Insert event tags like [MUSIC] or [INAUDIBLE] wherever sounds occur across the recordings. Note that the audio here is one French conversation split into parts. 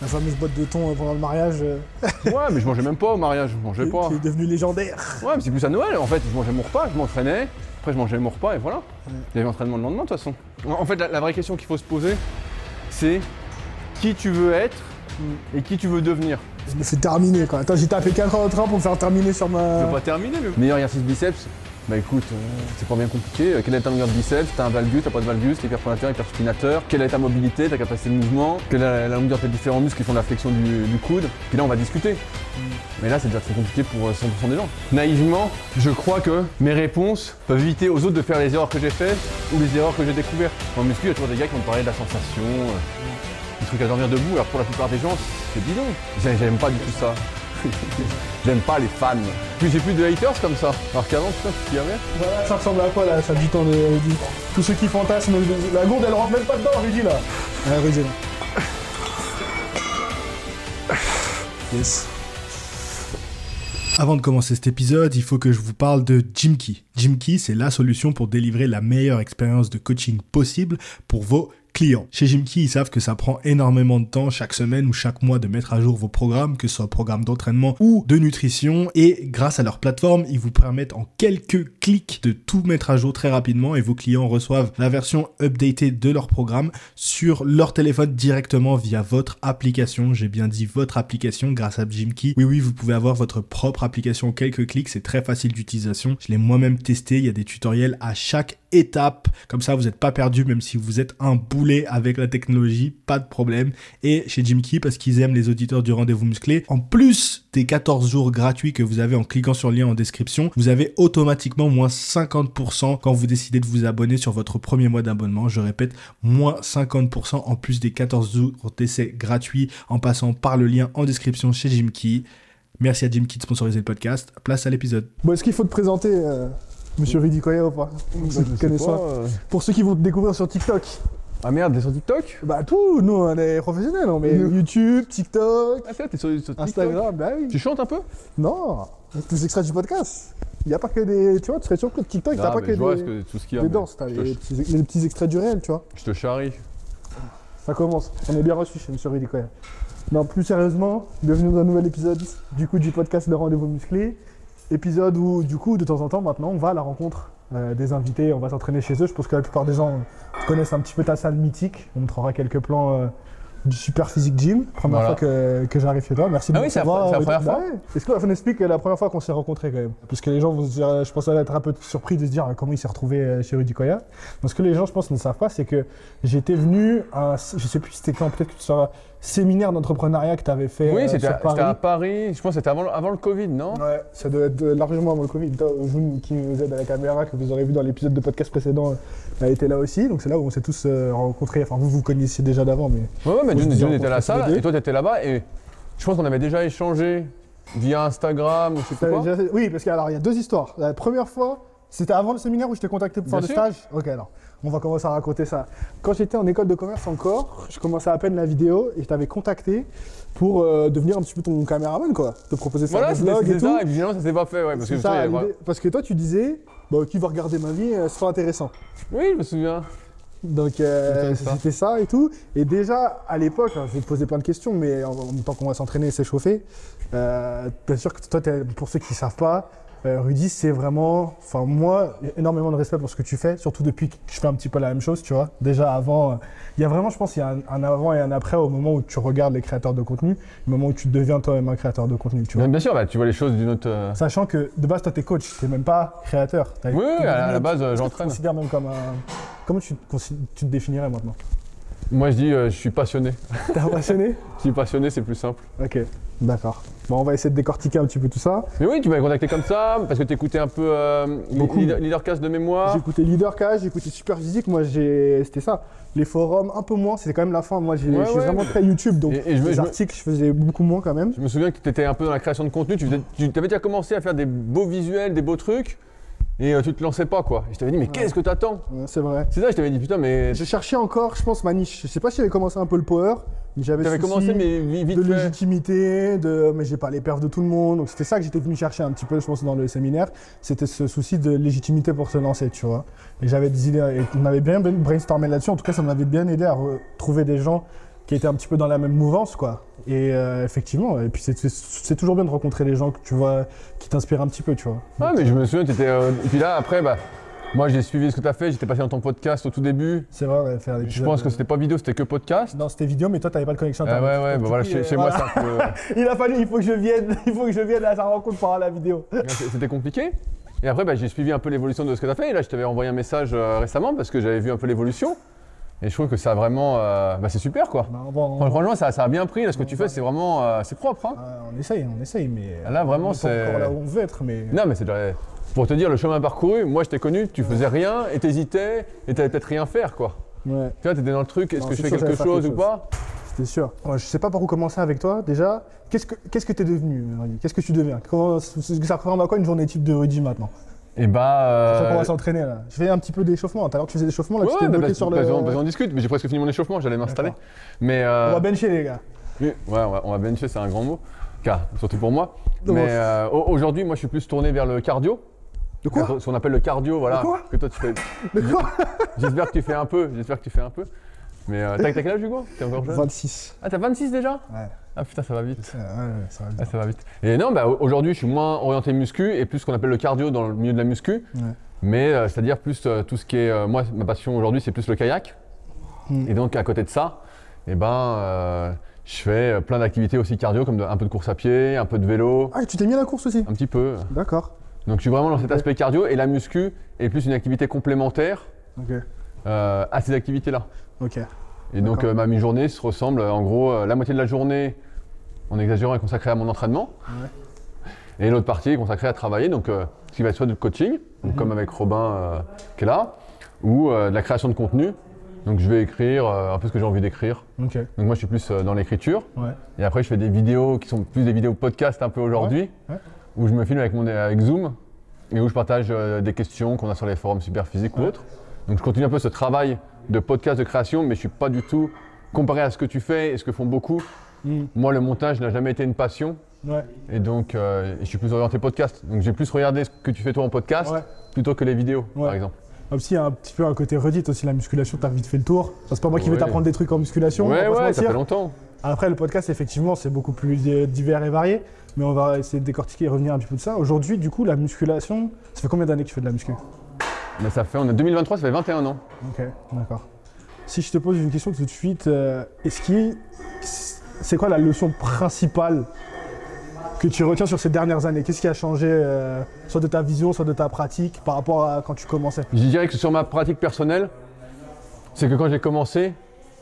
La fameuse boîte de thon euh, pendant le mariage euh, [LAUGHS] Ouais, mais je mangeais même pas au mariage, je mangeais pas. qui est devenue légendaire. Ouais, mais c'est plus à Noël en fait. Je mangeais mon repas, je m'entraînais. Après, je mangeais mon repas et voilà. Ouais. Il y avait entraînement le lendemain de toute façon. En fait, la, la vraie question qu'il faut se poser, c'est qui tu veux être et qui tu veux devenir. Je me fais terminer quoi. Attends, j'ai tapé 4 heures de train pour me faire terminer sur Je ma. veux pas terminer, mais. Meilleur exercice biceps Bah écoute, euh, c'est pas bien compliqué. Euh, Quelle est ta longueur de biceps T'as un valgus, t'as pas de valgus, t'es hyperpronateur, hyperspinateur. Quelle est ta mobilité, ta capacité de mouvement? Quelle est la, longueur de tes différents muscles qui font de la flexion du, du coude? Puis là, on va discuter. Mais là, c'est déjà très compliqué pour euh, 100% des gens. Naïvement, je crois que mes réponses peuvent éviter aux autres de faire les erreurs que j'ai faites ou les erreurs que j'ai découvertes. En muscu, il y a toujours des gars qui vont te parler de la sensation, euh, des trucs à dormir debout, alors pour la plupart des gens, c'est bidon. J'ai- J'aime pas du tout ça. [LAUGHS] J'aime pas les fans. Puis j'ai plus de haters comme ça. Alors qu'avant, putain, tu y avais Voilà, ça ressemble à quoi là Ça du temps de Rudy Tous ceux qui fantasment. La gourde elle rentre même pas dedans, Rudy là. Ouais, Rudy là. Yes. Avant de commencer cet épisode, il faut que je vous parle de Jimkey. Jimkey, c'est la solution pour délivrer la meilleure expérience de coaching possible pour vos clients. Chez Jimkey, ils savent que ça prend énormément de temps chaque semaine ou chaque mois de mettre à jour vos programmes, que ce soit programme d'entraînement ou de nutrition. Et grâce à leur plateforme, ils vous permettent en quelques clics de tout mettre à jour très rapidement et vos clients reçoivent la version updatée de leur programme sur leur téléphone directement via votre application. J'ai bien dit votre application grâce à Jimkey. Oui, oui, vous pouvez avoir votre propre application en quelques clics. C'est très facile d'utilisation. Je l'ai moi-même testé. Il y a des tutoriels à chaque étape. Comme ça, vous n'êtes pas perdu, même si vous êtes un boulet avec la technologie, pas de problème. Et chez Jimkey, parce qu'ils aiment les auditeurs du rendez-vous musclé, en plus des 14 jours gratuits que vous avez en cliquant sur le lien en description, vous avez automatiquement moins 50% quand vous décidez de vous abonner sur votre premier mois d'abonnement. Je répète, moins 50% en plus des 14 jours d'essai gratuits en passant par le lien en description chez Jimkey. Merci à Jimkey de sponsoriser le podcast. Place à l'épisode. Bon, est-ce qu'il faut te présenter, euh, monsieur Rudy Koya ou pas Je sais pas, euh. Pour ceux qui vont te découvrir sur TikTok. Ah merde, t'es sur TikTok? Bah tout, nous on est professionnels, on met Nous. YouTube, TikTok, Ah c'est t'es sur, sur TikTok? Instagram, bah oui. Tu chantes un peu? Non, des extraits du podcast. Il n'y a pas que des. Tu vois, tu serais surpris de TikTok, t'as pas mais que je vois des, que- tout ce qu'il y a. des mais danses, t'as je te- les, petits, les petits extraits du réel, tu vois. Je te charrie. Ça commence. On est bien reçu chez Monsieur Rudy Koya. Non, plus sérieusement, bienvenue dans un nouvel épisode du coup du podcast Le Rendez-vous Musclé. Épisode où, du coup, de temps en temps, maintenant, on va à la rencontre euh, des invités, on va s'entraîner chez eux. Je pense que la plupart des gens connaissent un petit peu ta salle mythique. On montrera quelques plans euh, du Super Physique Gym. Première Voilà. fois que, que j'arrive chez toi. Merci Ah oui, c'est la la première fois ouais. Est-ce qu'on explique la première fois qu'on s'est rencontrés quand même Parce que les gens vont se dire, je pense être un peu surpris de se dire comment il s'est retrouvé euh, chez Rudy Koya. Ce que les gens, je pense, ne savent pas, c'est que j'étais venu à, je sais plus si c'était quand, peut-être que tu sauras, séminaire d'entrepreneuriat que tu avais fait Oui, euh, c'était à, c'était Paris. à Paris. Je pense que c'était avant, le- avant le Covid, non? Ouais, ça doit être euh, largement avant le Covid. Vous qui nous aide à la caméra, que vous aurez vu dans l'épisode de podcast précédent, euh, a été là aussi. Donc c'est là où on s'est tous euh, rencontrés. Enfin, vous vous connaissiez déjà d'avant, mais Ouais, ouais, mais June était à la salle et toi t'étais là-bas et je pense qu'on avait déjà échangé via Instagram ou je sais T'avais pas quoi. déjà fait- Oui, parce qu'il y a deux histoires. La première fois, c'était avant le séminaire où je t'ai contacté pour faire le stage? Ok, alors, on va commencer à raconter ça. Quand j'étais en école de commerce encore, je commençais à peine la vidéo et je t'avais contacté pour euh, devenir un petit peu ton caméraman, quoi. Te proposer ça Voilà, vlogs et tout. ça et puis ça s'est pas fait, ouais. Parce que, ça, ouais. parce que toi, tu disais, bah, qui va regarder ma vie, euh, ce sera intéressant. Oui, je me souviens. Donc euh, C'était ça. et tout. Et déjà à l'époque, alors, je vais te poser plein de questions, mais en, en même temps qu'on va s'entraîner et s'échauffer, euh, bien sûr que toi, pour ceux qui ne savent pas, euh, Rudy, c'est vraiment, enfin moi, énormément de respect pour ce que tu fais, surtout depuis que je fais un petit peu la même chose, tu vois. Déjà avant, euh, il y a vraiment, je pense, il y a un, un avant et un après au moment où tu regardes les créateurs de contenu, au moment où tu deviens toi-même un créateur de contenu, tu vois. Bien, bien sûr, bah, tu vois les choses d'une autre. euh, Sachant que de base, toi, t'es coach, t'es même pas créateur. Oui, à la- base, Tu j'entraîne. te considères même comme un. Comment tu tu te définirais maintenant? Moi je dis, euh, je suis passionné. [LAUGHS] T'es un passionné Je suis passionné, c'est plus simple. Ok, d'accord. Bon, on va essayer de décortiquer un petit peu tout ça. Mais oui, tu m'avais contacté comme ça parce que tu écoutais un peu euh, Beaucoup. leader, Leadercast de mémoire. J'ai écouté Leader Cash, j'ai écouté Super Physique. Moi, j'ai, c'était ça. Les forums, un peu moins. C'était quand même la fin. Moi, j'ai, Ouais, je suis ouais. vraiment très YouTube, donc Et- et je me- les je me- articles, je faisais beaucoup moins quand même. Je me souviens que tu étais un peu dans la création de contenu, tu, faisais- tu avais déjà commencé à faire des beaux visuels, des beaux trucs, et euh, tu te lançais pas quoi. Et je t'avais dit, mais qu'est-ce que t'attends Ouais, c'est vrai. C'est ça, je t'avais dit, putain, mais Je cherchais encore, je pense, ma niche. Je sais pas si j'avais commencé un peu le power, mais j'avais t'avais souci commencé, mais vi- vite de fait. légitimité, de mais j'ai pas les perfs de tout le monde. Donc c'était ça que j'étais venu chercher un petit peu, je pense, dans le séminaire. C'était ce souci de légitimité pour se lancer, tu vois. Et j'avais des idées, et on avait bien brainstormé là-dessus. En tout cas, ça m'avait bien aidé à retrouver des gens qui était un petit peu dans la même mouvance, quoi. Et euh, effectivement, et puis c'est- c'est c'est toujours bien de rencontrer des gens que tu vois qui t'inspirent un petit peu, tu vois. Ouais, mais je me souviens, tu étais. et puis là, après, bah, moi j'ai suivi ce que tu as fait, j'étais passé dans ton podcast au tout début. C'est vrai, on va faire des Je pense que c'était pas vidéo, c'était que podcast. Non, c'était vidéo, mais toi, t'avais pas de connexion Ah internet. ouais, ouais, Donc, bah du voilà, coup, chez, euh, chez moi voilà. c'est un peu. [LAUGHS] Il a fallu, il faut que je vienne, [LAUGHS] il faut que je vienne à sa rencontre pour avoir la vidéo. [LAUGHS] C'était compliqué. Et après, bah, j'ai suivi un peu l'évolution de ce que tu as fait. Et là, je t'avais envoyé un message euh, récemment parce que j'avais vu un peu l'évolution. Et je trouve que ça a vraiment. euh, bah, c'est super quoi. Bah, on- Franchement, ça, ça a bien pris. Là, ce que tu fais, c'est vraiment. euh, c'est propre. Hein. Ah, on essaye, on essaye, mais. Là, vraiment, on est pas c'est- encore là où on veut être, mais. Non, mais c'est déjà- Pour te dire, le chemin parcouru, moi, je t'ai connu, tu faisais rien et t'hésitais et t'allais peut-être rien faire quoi. Ouais, Tu vois, t'étais dans le truc, est-ce que je fais quelque chose quelque ou pas c'était sûr. Ouais, je sais pas par où commencer avec toi. Déjà, qu'est-ce que qu'est-ce que t'es devenu, Rudy Qu'est-ce que tu deviens? Comment, Ça représente à quoi une journée type de Rudy maintenant? Et bah. Je sais qu'on euh, va s'entraîner là. Je fais un petit peu d'échauffement. Tout à l'heure, tu faisais l'échauffement, là, Ouais, tu t'es bah, bloqué parce- sur le. parce qu'on- parce qu'on discute, mais j'ai presque fini mon échauffement, j'allais m'installer. Mais. euh, On va bencher, les gars. Oui, ouais, on va, on va bencher, c'est un grand mot. Car, surtout pour moi. Mais euh, au- aujourd'hui, moi, je suis plus tourné vers le cardio. De quoi Ce qu'on appelle le cardio, voilà. De quoi que toi, tu fais. De quoi [LAUGHS] J'espère que tu fais un peu. J'espère que tu fais un peu. Mais euh, t'as t'as quel âge, Hugo? T'es encore jeune? 26. Ah, t'as 26 déjà? Ouais. Ah putain, ça va vite. Ouais, ouais, ça va Ah, ça va vite. Et non, bah, aujourd'hui, je suis moins orienté muscu et plus ce qu'on appelle le cardio dans le milieu de la muscu. Ouais. Mais euh, c'est-à-dire plus euh, tout ce qui est. euh, moi, ma passion aujourd'hui, c'est plus le kayak. Hmm. Et donc, à côté de ça, eh ben, je fais plein d'activités aussi cardio, comme de- un peu de course à pied, un peu de vélo, Ah, tu t'es mis à la course aussi? Un petit peu. D'accord. Donc, je suis vraiment dans cet aspect cardio et la muscu est plus une activité complémentaire à ces activités-là. Ok. Et donc, ma mi-journée se ressemble, en gros, la moitié de la journée, en exagérant, est consacrée à mon entraînement. Ouais. Et l'autre partie est consacrée à travailler, donc euh, ce qui va être soit du coaching, donc Mhm. comme avec Robin euh, qui est là, ou euh, de la création de contenu. Donc je vais écrire un peu ce que j'ai envie d'écrire. Donc moi je suis plus dans l'écriture. Ouais. Et après je fais des vidéos qui sont plus des vidéos podcast un peu aujourd'hui, Ouais, où je me filme avec, mon, avec Zoom et où je partage des questions qu'on a sur les forums Superphysique ou autres. Donc je continue un peu ce travail de podcast de création, mais je suis pas du tout comparé à ce que tu fais et ce que font beaucoup. Hmm. Moi le montage n'a jamais été une passion. Ouais. Et donc, euh, je suis plus orienté podcast. Donc, j'ai plus regardé ce que tu fais toi en podcast Ouais. plutôt que les vidéos, Ouais. par exemple. Comme s'il y a un petit peu un côté redit aussi, la musculation, t'as vite fait le tour. Enfin, c'est pas moi qui vais t'apprendre des trucs en musculation. on ouais, ouais, ça fait longtemps. Après, le podcast, effectivement, c'est beaucoup plus divers et varié. Mais on va essayer de décortiquer et revenir un petit peu de ça. Aujourd'hui, du coup, la musculation, ça fait combien d'années que tu fais de la muscu? Mais ça fait, on est 2023, ça fait 21 ans. Ok, d'accord. Si je te pose une question tout de suite, euh, est-ce qu'il. C'est quoi la leçon principale que tu retiens sur ces dernières années? Qu'est-ce qui a changé, euh, soit de ta vision, soit de ta pratique, par rapport à quand tu commençais? Je dirais que sur ma pratique personnelle, c'est que quand j'ai commencé,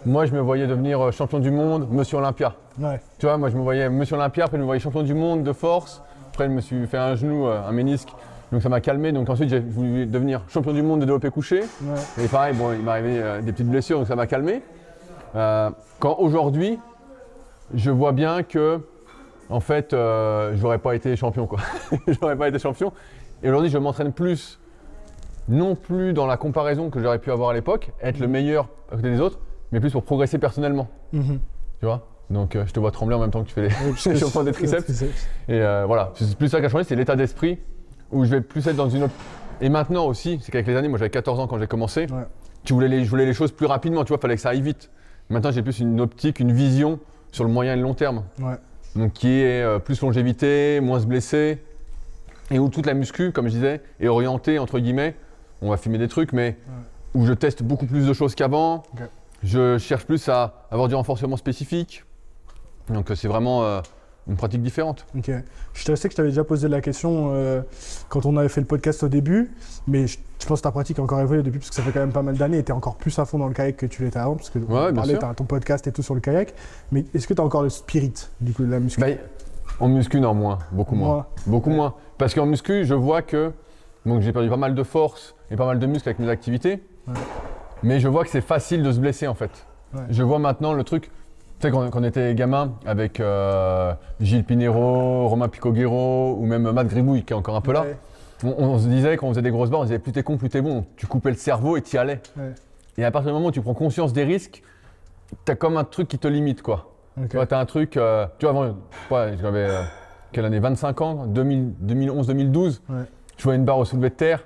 moi, je me voyais devenir euh, champion du monde, monsieur Olympia. Ouais, Tu vois, moi, je me voyais monsieur Olympia, après, je me voyais champion du monde de force. Après, je me suis fait un genou, euh, un ménisque. Donc, ça m'a calmé. Donc, ensuite, j'ai voulu devenir champion du monde de développé couché. ouais, Et pareil, bon, il m'est arrivé euh, des petites blessures, donc ça m'a calmé. Euh, quand aujourd'hui, je vois bien que, en fait, euh, j'aurais pas été champion, quoi. [LAUGHS] j'aurais pas été champion. Et aujourd'hui, je m'entraîne plus, non plus dans la comparaison que j'aurais pu avoir à l'époque, être le meilleur à côté des autres, mais plus pour progresser personnellement, Mhm. tu vois? Donc, euh, je te vois trembler en même temps que tu fais les, [LAUGHS] champions des [LAUGHS] triceps. Et euh, voilà, c'est plus ça qui a changé, c'est l'état d'esprit où je vais plus être dans une autre. Et maintenant aussi, c'est qu'avec les années, moi j'avais 14 ans quand j'ai commencé, Ouais. tu voulais les, je voulais les choses plus rapidement, tu vois, fallait que ça aille vite. Maintenant, j'ai plus une optique, une vision sur le moyen et le long terme. Ouais. Donc, qui est euh, plus longévité, moins se blesser, et où toute la muscu, comme je disais, est orientée, entre guillemets, on va filmer des trucs, mais où je teste beaucoup plus de choses qu'avant. Je cherche plus à avoir du renforcement spécifique. Donc, c'est vraiment euh, une pratique différente. Ok. Je sais que je t'avais déjà posé la question euh, quand on avait fait le podcast au début, mais je, je pense que ta pratique a encore évolué depuis, parce que ça fait quand même pas mal d'années et tu es encore plus à fond dans le kayak que tu l'étais avant, parce que Ouais, ton podcast et tout sur le kayak. Mais est-ce que tu as encore le spirit du coup, de la muscu? Bah, en muscu, non, moins. Beaucoup moins. Moins. Beaucoup moins. Parce qu'en muscu, je vois que donc j'ai perdu pas mal de force et pas mal de muscles avec mes activités. Ouais. Mais je vois que c'est facile de se blesser en fait. Je vois maintenant le truc. Sais, quand, quand on était gamin avec euh, Gilles Pinero, Romain Picoguero ou même Matt Gribouille qui est encore un peu là, Ouais, on, on se disait quand on faisait des grosses barres, on disait plus t'es con, plus t'es bon. Tu coupais le cerveau et t'y allais. ouais. Et à partir du moment où tu prends conscience des risques, t'as comme un truc qui te limite quoi. Tu vois, t'as un truc, euh, tu vois, avant, j'avais, euh, quelle année? 25 ans, 2000 2011-2012. Ouais. Je vois une barre au soulevé de terre,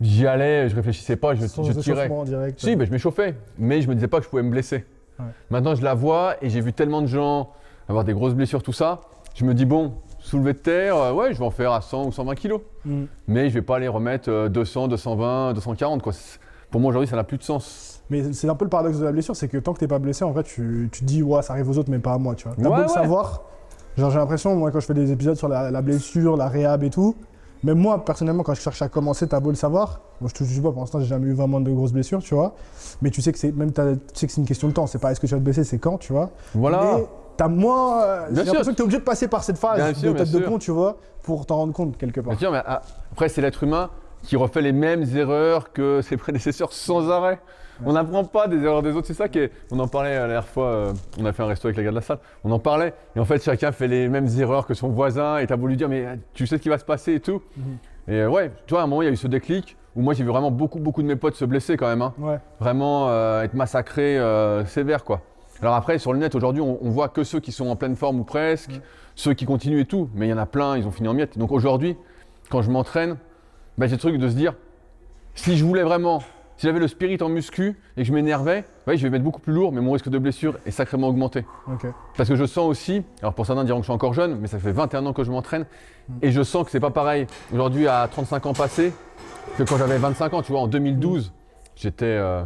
j'y allais, je réfléchissais pas, je, Sans je tirais. direct. Si, ben, je m'échauffais, mais je me disais pas que je pouvais me blesser. Ouais. Maintenant, je la vois et j'ai vu tellement de gens avoir des grosses blessures, tout ça. Je me dis, bon, soulever de terre, euh, ouais, je vais en faire à 100 ou 120 kilos. Mm. Mais je vais pas aller remettre euh, 200, 220, 240. Quoi. Pour moi, aujourd'hui, ça n'a plus de sens. Mais c'est un peu le paradoxe de la blessure, c'est que tant que t'es pas blessé, en vrai, tu, tu te dis, ouais, ça arrive aux autres, mais pas à moi, tu vois. T'as Ouais, beau le savoir. Genre, j'ai l'impression, moi, quand je fais des épisodes sur la, la blessure, la réhab et tout, même moi, personnellement, quand je cherche à commencer, t'as beau le savoir. Moi, je te juge pas, pour l'instant, j'ai jamais eu vraiment de grosses blessures, tu vois. Mais tu sais que c'est même tu sais que c'est une question de temps. C'est pas est-ce que tu vas te blesser, c'est quand, tu vois. Voilà. Mais t'as moins. euh, Bien J'ai l'impression sûr. que t'es obligé de passer par cette phase Bien sûr, de tête de sûr. con, tu vois, pour t'en rendre compte quelque part. Bien sûr, mais ah, après, c'est l'être humain qui refait les mêmes erreurs que ses prédécesseurs sans arrêt. On n'apprend pas des erreurs des autres, c'est ça qui est. On en parlait la dernière fois, euh, on a fait un resto avec les gars de la salle, on en parlait, et en fait, chacun fait les mêmes erreurs que son voisin, et t'as voulu dire, mais euh, tu sais ce qui va se passer et tout. Mhm. Et euh, ouais, tu vois, à un moment, il y a eu ce déclic où moi, j'ai vu vraiment beaucoup, beaucoup de mes potes se blesser quand même, hein. Ouais. vraiment euh, être massacrés euh, sévère, quoi. Alors après, sur le net, aujourd'hui, on, on voit que ceux qui sont en pleine forme ou presque, ceux qui continuent et tout, mais il y en a plein, ils ont fini en miettes. Donc aujourd'hui, quand je m'entraîne, bah, j'ai le truc de se dire, si je voulais vraiment, si j'avais le spirit en muscu et que je m'énervais, ouais, je vais mettre beaucoup plus lourd, mais mon risque de blessure est sacrément augmenté. Parce que je sens aussi, alors pour certains diront que je suis encore jeune, mais ça fait 21 ans que je m'entraîne, et je sens que c'est pas pareil aujourd'hui à 35 ans passés que quand j'avais 25 ans. Tu vois, en 2012, j'étais, euh,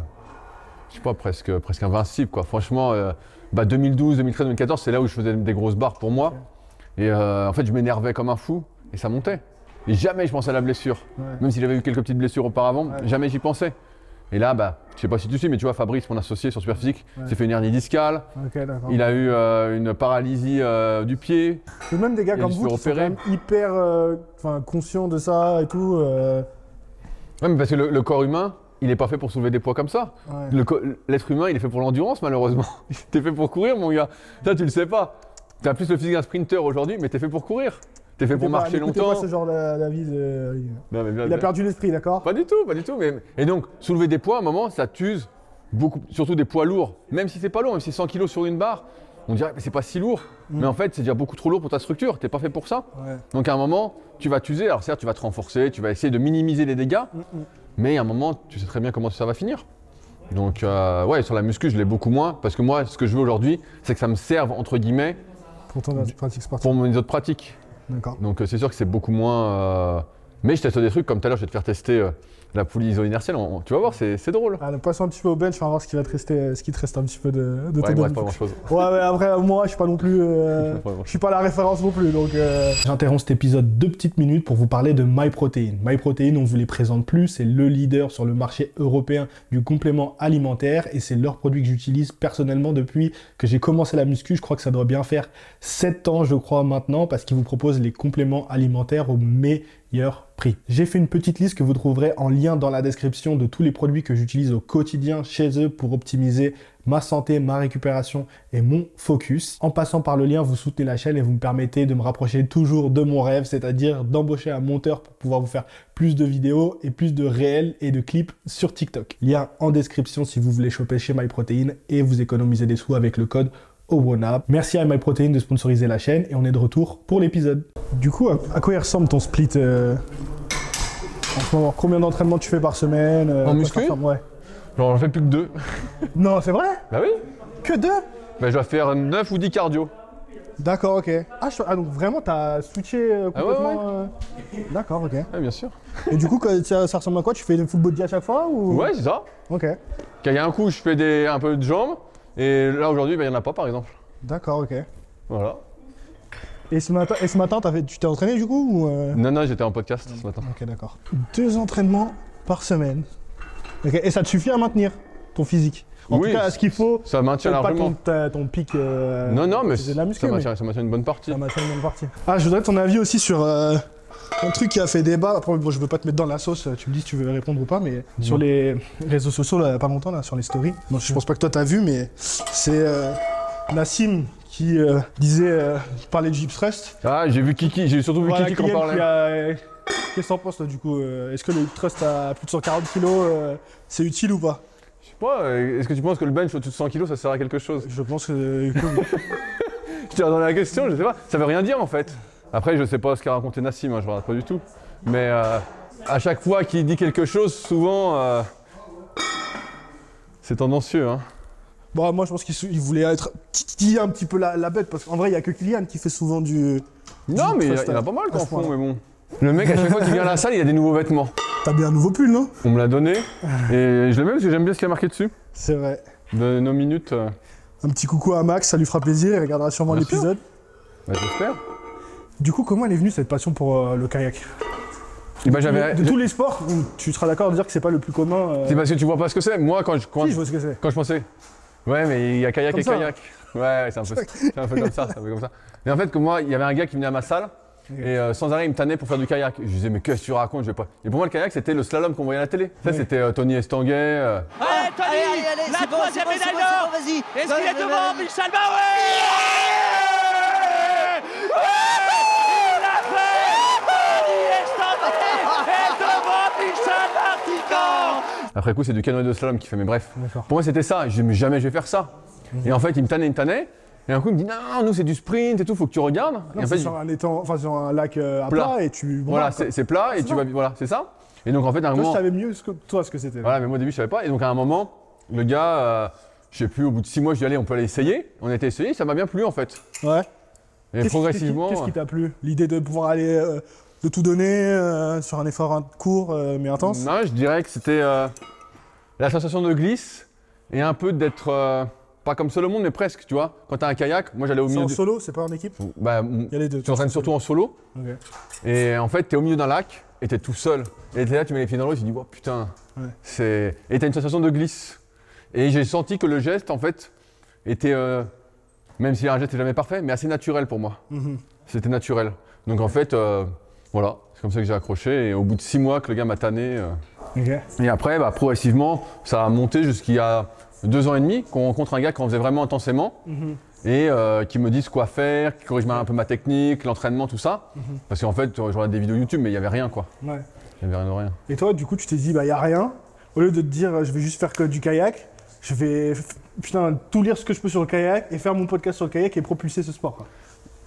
je sais pas, presque, presque invincible, quoi. Franchement, euh, bah 2012, 2013, 2014, c'est là où je faisais des grosses barres pour moi. Et euh, en fait, je m'énervais comme un fou, et ça montait. Et jamais je pensais à la blessure. Ouais. Même si j'avais eu quelques petites blessures auparavant, Ouais. jamais j'y pensais. Et là, bah, je sais pas si tu sais, mais tu vois, Fabrice, mon associé sur Superphysique, Ouais. s'est fait une hernie discale. Il a eu euh, une paralysie euh, du pied. Et même des gars comme vous qui sont quand opérer. même hyper euh, conscients de ça et tout. Ouais, mais parce que le, le corps humain, il n'est pas fait pour soulever des poids comme ça. ouais. L'être humain, il est fait pour l'endurance, malheureusement. [LAUGHS] t'es fait pour courir, mon gars. Ça, tu le sais pas. T'as plus le physique d'un sprinter aujourd'hui, mais t'es fait pour courir. T'es fait pour pas- marcher longtemps. pas ce genre d'avis. de- Non, mais bien- Il a perdu l'esprit, d'accord? Pas du tout, pas du tout. Mais... Et donc, soulever des poids, à un moment, ça t'use beaucoup, surtout des poids lourds. Même si c'est pas lourd, même si c'est 100 kg sur une barre, on dirait que c'est pas si lourd. Mm. Mais en fait, c'est déjà beaucoup trop lourd pour ta structure. T'es pas fait pour ça. Ouais. Donc, à un moment, tu vas t'user. Alors, certes, tu vas te renforcer, tu vas essayer de minimiser les dégâts. Mm, mm. Mais à un moment, tu sais très bien comment ça va finir. Donc, euh, ouais, sur la muscu, je l'ai beaucoup moins. Parce que moi, ce que je veux aujourd'hui, c'est que ça me serve, entre guillemets, Pour ton pratique sportive. pour mes autres pratiques. Donc, euh, c'est sûr que c'est beaucoup moins. euh, Mais je teste des trucs, comme tout à l'heure, je vais te faire tester euh, la poulie iso-inertielle. On- on- Tu vas voir, c'est c'est drôle. Allez, passons un petit peu au bench, on va voir ce qui, va te rester, ce qui te reste un petit peu de, de Ouais, il me reste pas. Ouais, mais après, moi, je suis pas non plus. euh, [LAUGHS] je suis pas la référence non plus, donc. euh, J'interromps cet épisode deux petites minutes pour vous parler de MyProtein. MyProtein, on vous les présente plus, c'est le leader sur le marché européen du complément alimentaire et c'est leur produit que j'utilise personnellement depuis que j'ai commencé la muscu. Je crois que ça doit bien faire 7 ans, je crois, maintenant, parce qu'ils vous proposent les compléments alimentaires au prix. J'ai fait une petite liste que vous trouverez en lien dans la description de tous les produits que j'utilise au quotidien chez eux pour optimiser ma santé, ma récupération et mon focus. En passant par le lien, vous soutenez la chaîne et vous me permettez de me rapprocher toujours de mon rêve, c'est-à-dire d'embaucher un monteur pour pouvoir vous faire plus de vidéos et plus de réels et de clips sur TikTok. Lien en description si vous voulez choper chez MyProtein et vous économiser des sous avec le code Merci à MyProtein de sponsoriser la chaîne et on est de retour pour l'épisode. Du coup, à, à quoi il ressemble ton split euh, en ce moment? Combien d'entraînements tu fais par semaine euh, En muscu Ouais. Genre, j'en fais plus que deux. [LAUGHS] Non, c'est vrai? Bah oui. Que deux? Bah, je dois faire 9 ou 10 cardio. D'accord, ok. Ah, je- ah, donc vraiment, t'as switché euh, Ah ouais, complètement. euh, D'accord, ok. Ouais, bien sûr. Et du coup, ça, ça ressemble à quoi? Tu fais le full body à chaque fois ou... Ouais, c'est ça. Ok. Il y a un coup, je fais des, un peu de jambes. Et là, aujourd'hui, bah, il n'y en a pas, par exemple. D'accord, ok. Voilà. Et ce matin, et ce matin fait- tu t'es entraîné du coup ou euh? Non, non, j'étais en podcast ce matin. Ok, d'accord. Deux entraînements par semaine. Ok, Et ça te suffit à maintenir ton physique? En Oui, tout cas, à ce qu'il faut, Ça maintient peut-être pas largement. ton, ton pic. euh, Non, non, mais de la muscu, ça, mais maintient, ça maintient une bonne partie. ça maintient une bonne partie. Ah, je voudrais ton avis aussi sur euh, un truc qui a fait débat. Après, bon, je veux pas te mettre dans la sauce, tu me dis si tu veux répondre ou pas, mais sur les réseaux sociaux, là, il y a pas longtemps, là, sur les stories. Bon, je pense pas que toi t'as vu, mais c'est euh, Nassim qui euh, disait, euh, parlait de Gyps Trust. Ah, j'ai vu Kiki, j'ai surtout vu Voilà, Kiki qui en parlait. qui a- Qu'est-ce que t'en penses, toi, du coup Est-ce que le Trust à plus de 140 kg, c'est utile ou pas? Je sais pas, est-ce que tu penses que le bench au-dessus de 100 kg ça sert à quelque chose? Je pense que. [LAUGHS] Je t'ai redonné la question, je sais pas. Ça veut rien dire en fait. Après, je sais pas ce qu'a raconté Nassim, hein, je regarde pas du tout. Mais euh, à chaque fois qu'il dit quelque chose, souvent, euh, c'est tendancieux. Hein. Bon, moi, je pense qu'il voulait être titiller un petit peu la, la bête parce qu'en vrai, il y a que Kylian qui fait souvent du. Non, du mais il y, y en a pas mal qu'en font, mais bon. Le mec, à chaque fois qu'il vient à la salle, il a des nouveaux vêtements. T'as bien un nouveau pull, non? On me l'a donné et je l'aime bien parce que j'aime bien ce qu'il y a marqué dessus. C'est vrai. De nos minutes, euh, Un petit coucou à Max, ça lui fera plaisir, il regardera sûrement l'épisode. bah, j'espère. Du coup, comment elle est venue cette passion pour euh, le kayak? Bah, j'avais. De tous les sports, tu seras d'accord de dire que c'est pas le plus commun. euh, C'est parce que tu vois pas ce que c'est. Moi, quand je, quand, Si, je vois ce que c'est. quand je pensais. Ouais, mais il y a kayak Comme et ça. kayak. Ouais, c'est un, peu, c'est un peu comme ça. c'est un peu comme ça. Mais en fait, que moi, il y avait un gars qui venait à ma salle. Et euh, sans arrêt, il me tannait pour faire du kayak. Je disais, mais qu'est-ce que tu racontes? Je vais pas. Et pour moi, le kayak, c'était le slalom qu'on voyait à la télé. Ça, Ouais. c'était euh, Tony Estanguet. euh, Allez, Tony Allez, allez, allez, La troisième médaille d'or bon, vas-y. Est-ce qu'il est devant. Michel Baoué Il l'a fait Tony Estanguet est devant Michel Martican Après coup, c'est du canoë de slalom qui fait. Mais bref. Pour moi, c'était ça. Je disais, mais jamais je vais faire ça. Et en fait, il me tannait, il me tannait. Et un coup, il me dit, non, nous, c'est du sprint et tout, faut que tu regardes. Non, et en fait, sur un étang, enfin sur un lac euh, à Plat. plat, et tu. voilà, c'est plat et tu vas. Voilà, c'est ça. Et donc, en fait, à un Toi, je moment. savais mieux ce que, toi ce que c'était. Voilà, mais moi au début je savais pas. Et donc à un moment, le gars, euh, je sais plus, au bout de six mois, je dis allez, on peut aller essayer. On a été essayé, ça m'a bien plu en fait. Ouais. Et Qu'est-ce qui- progressivement. Qu'est-ce qui t'a plu? L'idée de pouvoir aller, euh, de tout donner euh, sur un effort court euh, mais intense? Non, je dirais que c'était euh, la sensation de glisse et un peu d'être pas comme seul au monde, mais presque, tu vois. Quand t'as un kayak, moi j'allais au C'est milieu. en de- solo, c'est pas en équipe? Bah, Il y a les deux. tu t'entraînes surtout en solo. Et en fait, t'es au milieu d'un lac et t'es tout seul. Et t'es là, tu mets les pieds dans l'eau et tu dis, oh putain. Ouais. C'est... Et t'as une sensation de glisse. Et j'ai senti que le geste, en fait, était, euh, même si un geste n'est jamais parfait, mais assez naturel pour moi. Mhm. C'était naturel. Donc en fait, euh, voilà, c'est comme ça que j'ai accroché. Et au bout de six mois que le gars m'a tanné. euh, et après, bah, progressivement, ça a monté jusqu'il y a deux ans et demi qu'on rencontre un gars qu'on faisait vraiment intensément Mhm. et euh, qui me dise quoi faire, qui corrige un peu ma technique, l'entraînement, tout ça. Mhm. Parce qu'en fait, je regardais des vidéos YouTube, mais il n'y avait rien quoi. Ouais. Il n'y avait rien de rien. Et toi, du coup, tu t'es dit, bah, y a rien. Au lieu de te dire, je vais juste faire que du kayak, je vais putain, tout lire ce que je peux sur le kayak et faire mon podcast sur le kayak et propulser ce sport. quoi.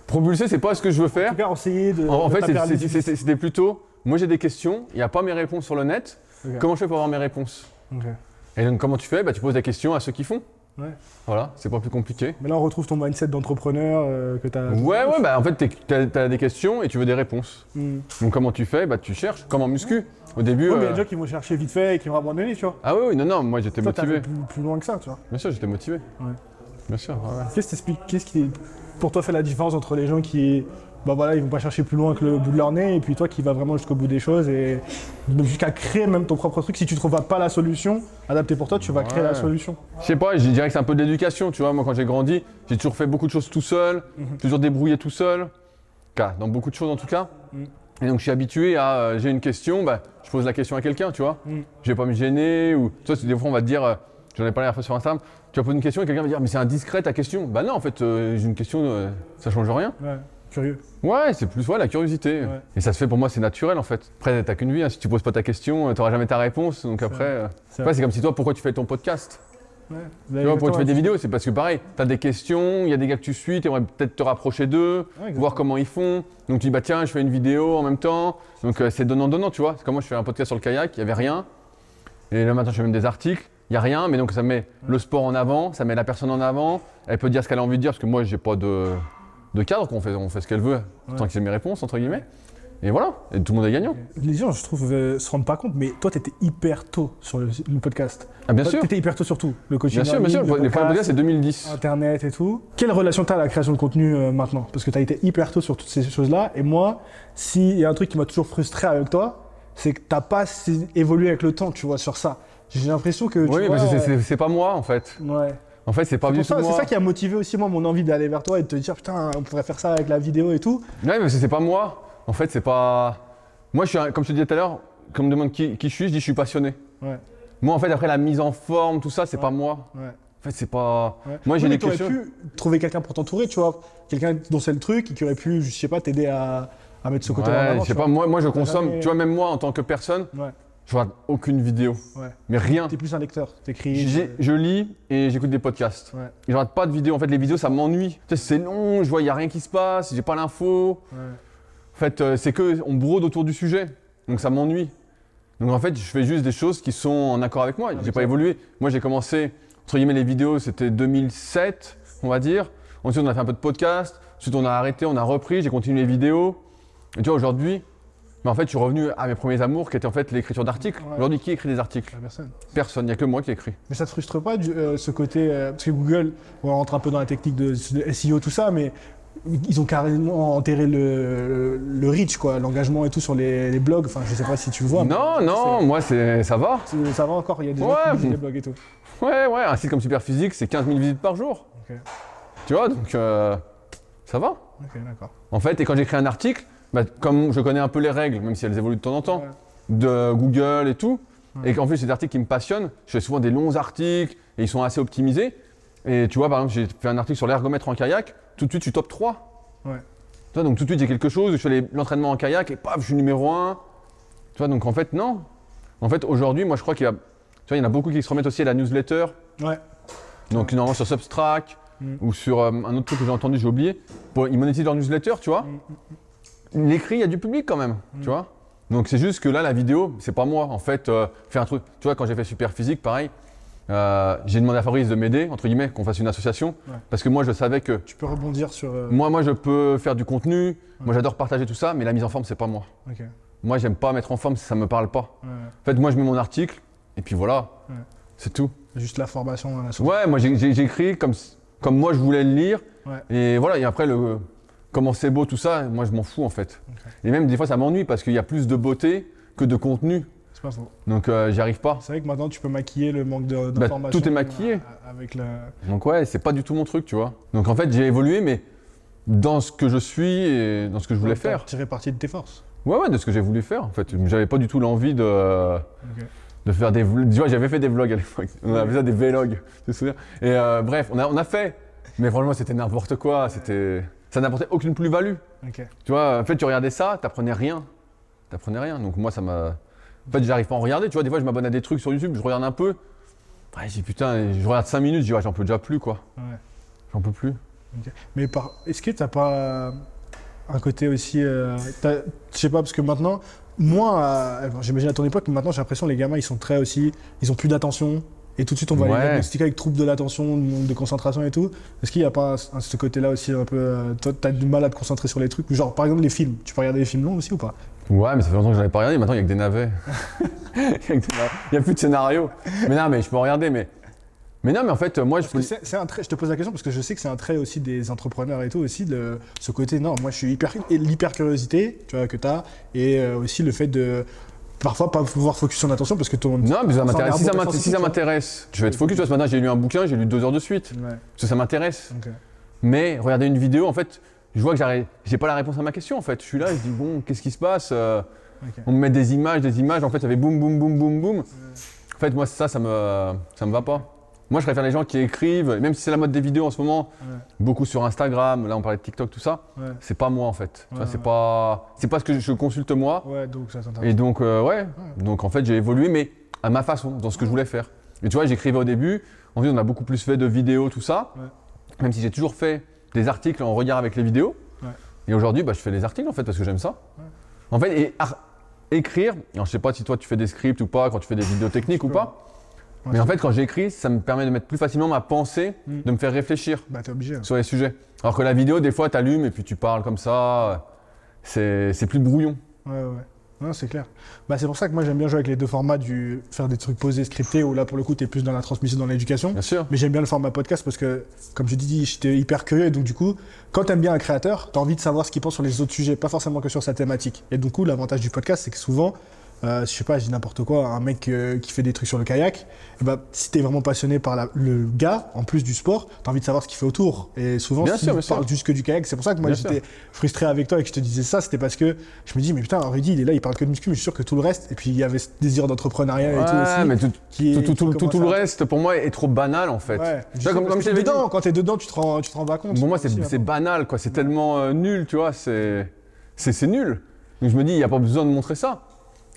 Propulser, c'est pas ce que je veux En faire. tout cas, essayer de. En, de fait, c'était plutôt, moi j'ai des questions, il n'y a pas mes réponses sur le net. Comment je fais pour avoir mes réponses. Et donc comment tu fais? Bah, Tu poses des questions à ceux qui font. Ouais. Voilà, c'est pas plus compliqué. Mais là, on retrouve ton mindset d'entrepreneur euh, que tu as. Ouais, ouais, bah en fait, tu as, des questions et tu veux des réponses. Hmm. Donc comment tu fais? Bah tu cherches, comme en muscu. Au début. Ouais, mais il y a euh, des gens qui vont chercher vite fait et qui vont abandonner, tu vois. Ah oui, oui, non, non, moi j'étais motivé. plus, plus loin que ça, tu vois. Bien sûr, j'étais motivé. Ouais. Bien sûr, ouais. Qu'est-ce qui t'explique- Qu'est-ce qui, pour toi, fait la différence entre les gens qui. Bah voilà, ils vont pas chercher plus loin que le bout de leur nez, et puis toi qui vas vraiment jusqu'au bout des choses et jusqu'à créer même ton propre truc. Si tu trouves pas la solution adaptée pour toi, tu vas créer la solution. Je sais pas, je dirais que c'est un peu de l'éducation, tu vois. Moi, quand j'ai grandi, j'ai toujours fait beaucoup de choses tout seul, Mhm. toujours débrouillé tout seul. Dans beaucoup de choses en tout cas. Mhm. Et donc, je suis habitué à. euh, j'ai une question, bah, je pose la question à quelqu'un, tu vois. Mhm. Je vais pas me gêner. Ou, tu vois, des fois, on va te dire. euh, J'en ai parlé la dernière fois sur Instagram. Tu vas poser une question et quelqu'un va dire Mais c'est indiscret ta question. Bah non, en fait, euh, j'ai une question, euh, ça change rien. Ouais, curieux. Ouais, c'est plus ouais, la curiosité. Ouais. Et ça se fait pour moi, c'est naturel en fait. Après, t'as qu'une vie. hein. Si tu poses pas ta question, euh, t'auras jamais ta réponse. Donc après, euh, C'est comme si toi, pourquoi tu fais ton podcast? Ouais. Tu vois, pourquoi tu fais des vidéos? C'est parce que pareil, t'as des questions, il y a des gars que tu suis, t'aimerais peut-être te rapprocher d'eux, Ouais, voir comment ils font. Donc tu dis bah tiens, je fais une vidéo en même temps. Donc euh, c'est donnant donnant, tu vois. C'est comme moi, je fais un podcast sur le kayak, il y avait rien. Et là maintenant, je fais même des articles. Il y a rien, mais donc ça met le sport en avant, ça met la personne en avant. Elle peut dire ce qu'elle a envie de dire parce que moi, j'ai pas de, de cadre, qu'on fait, on fait ce qu'elle veut, tant que c'est mes réponses entre guillemets. Et voilà, et tout le monde est gagnant. Les gens, je trouve, euh, se rendent pas compte, mais toi, t'étais hyper tôt sur le, le podcast. Ah bien Toi, sûr, T'étais hyper tôt sur tout. Le coaching, bien sûr, en bien sûr. le Les premiers podcasts, podcast, c'est 2010. Internet et tout. Quelle relation t'as à la création de contenu euh, maintenant? Parce que t'as été hyper tôt sur toutes ces choses-là. Et moi, s'il y a un truc qui m'a toujours frustré avec toi, c'est que t'as pas assez évolué avec le temps, tu vois, sur ça. J'ai l'impression que. tu Oui, vois, mais c'est- euh, c'est pas moi en fait. Ouais. En fait, c'est pas du tout ça- moi. C'est ça qui a motivé aussi moi mon envie d'aller vers toi et de te dire putain on pourrait faire ça avec la vidéo et tout. Ouais, mais c'est pas moi. En fait, c'est pas. Moi, je suis, un- comme je te disais tout à l'heure, quand on me demande qui, qui je suis, je dis je suis passionné. Ouais. Moi, en fait, après la mise en forme, tout ça, c'est pas moi. Ouais. En fait, c'est pas. Moi, j'ai Oui, des questions. pu trouver quelqu'un pour t'entourer, tu vois, quelqu'un dont c'est le truc et qui aurait pu, je sais pas, t'aider à, à mettre ce côté en Ouais, je sais tu pas, moi, moi je consomme, jamais- tu vois, même moi en tant que personne, Ouais. Je regarde aucune vidéo. Ouais. Mais rien. T'es plus un lecteur, t'écris. J'ai- Je lis et j'écoute des podcasts. Ouais. Je regarde pas de vidéos. En fait, les vidéos, ça m'ennuie. Tu sais, c'est long, je vois, il y a rien qui se passe, j'ai pas l'info. Ouais. En fait, euh, c'est que on brode autour du sujet, donc ça m'ennuie. Donc en fait, je fais juste des choses qui sont en accord avec moi. J'ai Avec pas évolué. Moi, j'ai commencé entre guillemets, les vidéos, c'était 2007, on va dire. Ensuite, on a fait un peu de podcast. Ensuite, on a arrêté, on a repris, j'ai continué les vidéos. Et tu vois, aujourd'hui, mais en fait, je suis revenu à mes premiers amours qui étaient en fait l'écriture d'articles. Ouais. Aujourd'hui, qui écrit des articles La personne. Personne, il n'y a que moi qui écris. Mais ça te frustre pas du- euh, ce côté euh, parce que Google, on rentre un peu dans la technique de, de SEO tout ça, mais ils ont carrément enterré le, le reach quoi, l'engagement et tout sur les, les blogs. Enfin, je sais pas si tu le vois. non, non, moi, c'est, ça va. ça va encore? Il y a des gens qui lisent des blogs et tout. Ouais, ouais, un site comme Superphysique, c'est 15 000 visites par jour. Ok. Tu vois, donc euh, ça va. Ok, d'accord. En fait, et quand j'écris un article, bah, comme je connais un peu les règles, même si elles évoluent de temps en temps, Ouais. de Google et tout, Ouais. et qu'en plus c'est des articles qui me passionnent, je fais souvent des longs articles et ils sont assez optimisés. Et tu vois, par exemple, j'ai fait un article sur l'ergomètre en kayak, tout de suite je suis top 3. Ouais. Tu vois, donc tout de suite j'ai quelque chose, je fais l'entraînement en kayak et paf, je suis numéro 1. Tu vois, donc en fait, non. En fait, aujourd'hui, moi je crois qu'il y a. Tu vois, il y en a beaucoup qui se remettent aussi à la newsletter. Ouais. Donc normalement sur Substract Mm. ou sur euh, un autre truc que j'ai entendu, j'ai oublié. Pour, ils monétisent leur newsletter, tu vois. Mm, L'écrit, il y a du public quand même, tu vois. Donc c'est juste que là, la vidéo, c'est pas moi. En fait, euh, faire un truc. Tu vois, quand j'ai fait Super Physique, pareil, euh, j'ai demandé à Fabrice de m'aider, entre guillemets, qu'on fasse une association. Ouais. Parce que moi, je savais que Tu peux rebondir sur. euh, moi, moi, je peux faire du contenu. Moi, j'adore partager tout ça, mais la mise en forme, c'est pas moi. Ok. Ouais, Moi, j'aime pas mettre en forme si ça me parle pas. ouais. En fait, moi, je mets mon article et puis voilà. C'est tout. Juste la formation. sur- Ouais, moi j'écris comme, comme moi je voulais le lire. Et voilà, et après, le, comment c'est beau tout ça, moi je m'en fous en fait. Et même des fois ça m'ennuie parce qu'il y a plus de beauté que de contenu. C'est pas faux. Donc euh, j'y arrive pas. C'est vrai que maintenant tu peux maquiller le manque de- Bah, d'informations. tout est maquillé. euh, Avec la. Donc ouais, c'est pas du tout mon truc, tu vois. Donc en fait j'ai évolué, mais dans ce que je suis et dans ce que je voulais T'as faire. Tirer parti de tes forces. Ouais, ouais, de ce que j'ai voulu faire en fait. J'avais pas du tout l'envie de, de faire des vlogs. Tu vois, j'avais fait des vlogs à l'époque. On appelait ça des vlogs, tu te souviens? Et euh, bref, on a, on a fait. Mais franchement, c'était n'importe quoi. C'était, ça n'apportait aucune plus-value. Tu vois, en fait, tu regardais ça, t'apprenais rien. T'apprenais rien. Donc moi, ça m'a. En fait, j'arrive pas à en regarder. Tu vois, des fois, je m'abonne à des trucs sur YouTube, je regarde un peu. Ouais, j'ai putain, je regarde 5 minutes, je dis, ouais, j'en peux déjà plus, quoi. Ouais. J'en peux plus. Mais par... est-ce que t'as pas un côté aussi. euh, Je sais pas, parce que maintenant, moi, euh, j'imagine à ton époque, mais maintenant j'ai l'impression que les gamins ils sont très aussi. Ils ont plus d'attention. Et tout de suite on va les Ouais. diagnostiquer avec troubles de l'attention, de concentration et tout. Est-ce qu'il n'y a pas ce côté-là aussi un peu. euh, Toi, t'as du mal à te concentrer sur les trucs? Genre par exemple les films. Tu peux regarder les films longs aussi ou pas? Ouais, mais ça fait longtemps que j'en ai pas regardé. Maintenant, il y a que des navets. [LAUGHS] Il y a plus de scénario. Mais non, mais je peux regarder. Mais, mais non, mais en fait, moi, je c'est un trait, je te pose la question parce que je sais que c'est un trait aussi des entrepreneurs et tout, aussi, de ce côté, non, moi je suis hyper. et l'hyper curiosité, tu vois, que tu as, et euh, aussi le fait de parfois pas pouvoir focus son attention parce que ton. Non, mais ça m'intéresse. Si ça si m'intéresse, je vais être focus. Tu vois, ce matin, j'ai lu un bouquin, j'ai lu deux heures de suite. Ouais, Parce que ça m'intéresse. Mais regarder une vidéo, en fait, je vois que j'ai pas la réponse à ma question. En fait, je suis là, je dis bon, qu'est-ce qui se passe Euh. On me met des images, des images. En fait, ça fait boum, boum, boum, boum, boum. En fait, moi, ça, ça me, ça me va pas. Moi, je préfère les gens qui écrivent, même si c'est la mode des vidéos en ce moment, Ouais. beaucoup sur Instagram. Là, on parlait de TikTok, tout ça. Ouais. C'est pas moi, en fait. Ouais, c'est pas, c'est pas ce que je consulte moi. Ouais, donc ça t'intéresse. Et donc, euh, ouais. Donc, en fait, j'ai évolué, mais à ma façon, dans ce que je voulais faire. Et tu vois, j'écrivais au début. Ensuite, on a beaucoup plus fait de vidéos, tout ça. Même si j'ai toujours fait des articles en regard avec les vidéos. Et aujourd'hui, bah, je fais les articles, en fait, parce que j'aime ça. En fait, et écrire, alors, je sais pas si toi, tu fais des scripts ou pas, quand tu fais des vidéos techniques ou pas. Ouais, mais en fait, quand j'écris, ça me permet de mettre plus facilement ma pensée, Mm. de me faire réfléchir Bah, obligé. hein. sur les sujets. Alors que la vidéo, des fois, tu allumes et puis tu parles comme ça. C'est c'est plus brouillon. Ouais, ouais. Non, c'est clair. Bah, c'est pour ça que moi j'aime bien jouer avec les deux formats du faire des trucs posés, scriptés, où là pour le coup t'es plus dans la transmission, dans l'éducation. Bien sûr. Mais j'aime bien le format podcast parce que, comme je dis, j'étais hyper curieux et donc du coup, quand t'aimes bien un créateur, t'as envie de savoir ce qu'il pense sur les autres sujets, pas forcément que sur sa thématique. Et du coup, l'avantage du podcast, c'est que souvent, euh, je sais pas, je dis n'importe quoi, un mec euh, qui fait des trucs sur le kayak, ben, si t'es vraiment passionné par la- le gars, en plus du sport, t'as envie de savoir ce qu'il fait autour. Et souvent, Bien s'il sûr, juste que du kayak, c'est pour ça que moi j'étais frustré avec toi et que je te disais ça, c'était parce que je me dis, mais putain, Rudy, il est là, il parle que de muscu, mais je suis sûr que tout le reste, et puis il y avait ce désir d'entrepreneuriat et tout aussi. mais tout, qui est- tout, tout, qui tout, le reste, pour moi, est trop banal en fait. Ouais, Tu vois, comme, comme je t'avais dit, dedans, quand t'es dedans, tu te rends, tu te rends pas compte. pour moi, c'est banal, quoi. C'est tellement euh, nul, tu vois. C'est nul. Donc je me dis, il n'y a pas besoin de montrer ça.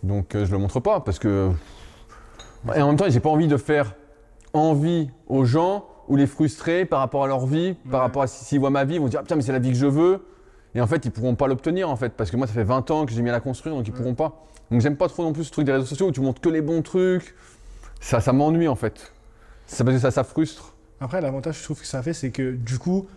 Donc euh, je le montre pas parce que. Et en même temps, j'ai pas envie de faire envie aux gens ou les frustrer par rapport à leur vie, par rapport à si- s'ils voient ma vie, ils vont se dire, ah, putain, mais c'est la vie que je veux. Et en fait, ils pourront pas l'obtenir en fait parce que moi, ça fait 20 ans que j'ai mis à la construire, donc ils Ouais. pourront pas. Donc j'aime pas trop non plus ce truc des réseaux sociaux où tu montres que les bons trucs. Ça, ça m'ennuie en fait. C'est parce que ça, ça frustre. Après, l'avantage, je trouve que ça fait, c'est que du coup,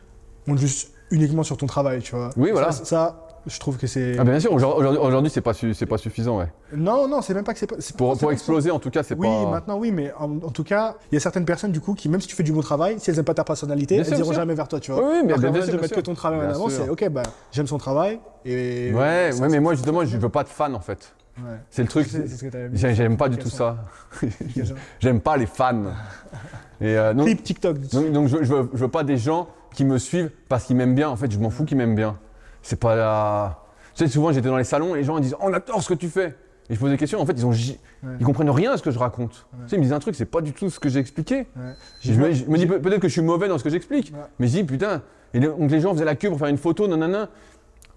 on juge uniquement sur ton travail, tu vois. Oui, voilà. Ça, ça, je trouve que c'est. Ah, bien sûr, aujourd'hui, aujourd'hui, c'est pas, su- c'est pas suffisant, ouais. Non, non, c'est même pas que c'est pas. c'est- Pour, exploser, en tout cas, c'est Oui, pas. maintenant oui, mais en, en tout cas, il y a certaines personnes du coup qui, même si tu fais du bon travail, si elles n'aiment pas ta personnalité, Bien elles sûr, iront bien sûr. jamais vers toi, tu vois. Oui, oui, mais bien qu'avantage sûr, de bien mettre sûr. que ton travail en Bien avant, c'est ok, bah j'aime son travail et. Ouais, ça, ouais, c'est- mais moi, justement, je veux pas de fan, en fait. Ouais. C'est le truc. C'est c'est ce que t'avais mis. J'ai- J'aime pas du tout ça. [LAUGHS] [LAUGHS] J'aime pas les fans. [LAUGHS] Et euh, donc, TikTok. donc, donc je, je veux, je veux pas des gens qui me suivent parce qu'ils m'aiment bien. En fait, je m'en fous qu'ils m'aiment bien. C'est pas la. Tu sais, souvent j'étais dans les salons et les gens ils disent On adore ce que tu fais. Et je pose des questions. En fait, ils, ont, j- Ouais. ils comprennent rien à ce que je raconte. Ouais. Tu sais, ils me disent un truc, c'est pas du tout ce que j'ai expliqué. Ouais. Je me, je me dis peut- peut-être que je suis mauvais dans ce que j'explique. Mais je dis putain. Et donc les gens faisaient la queue pour faire une photo, nanana.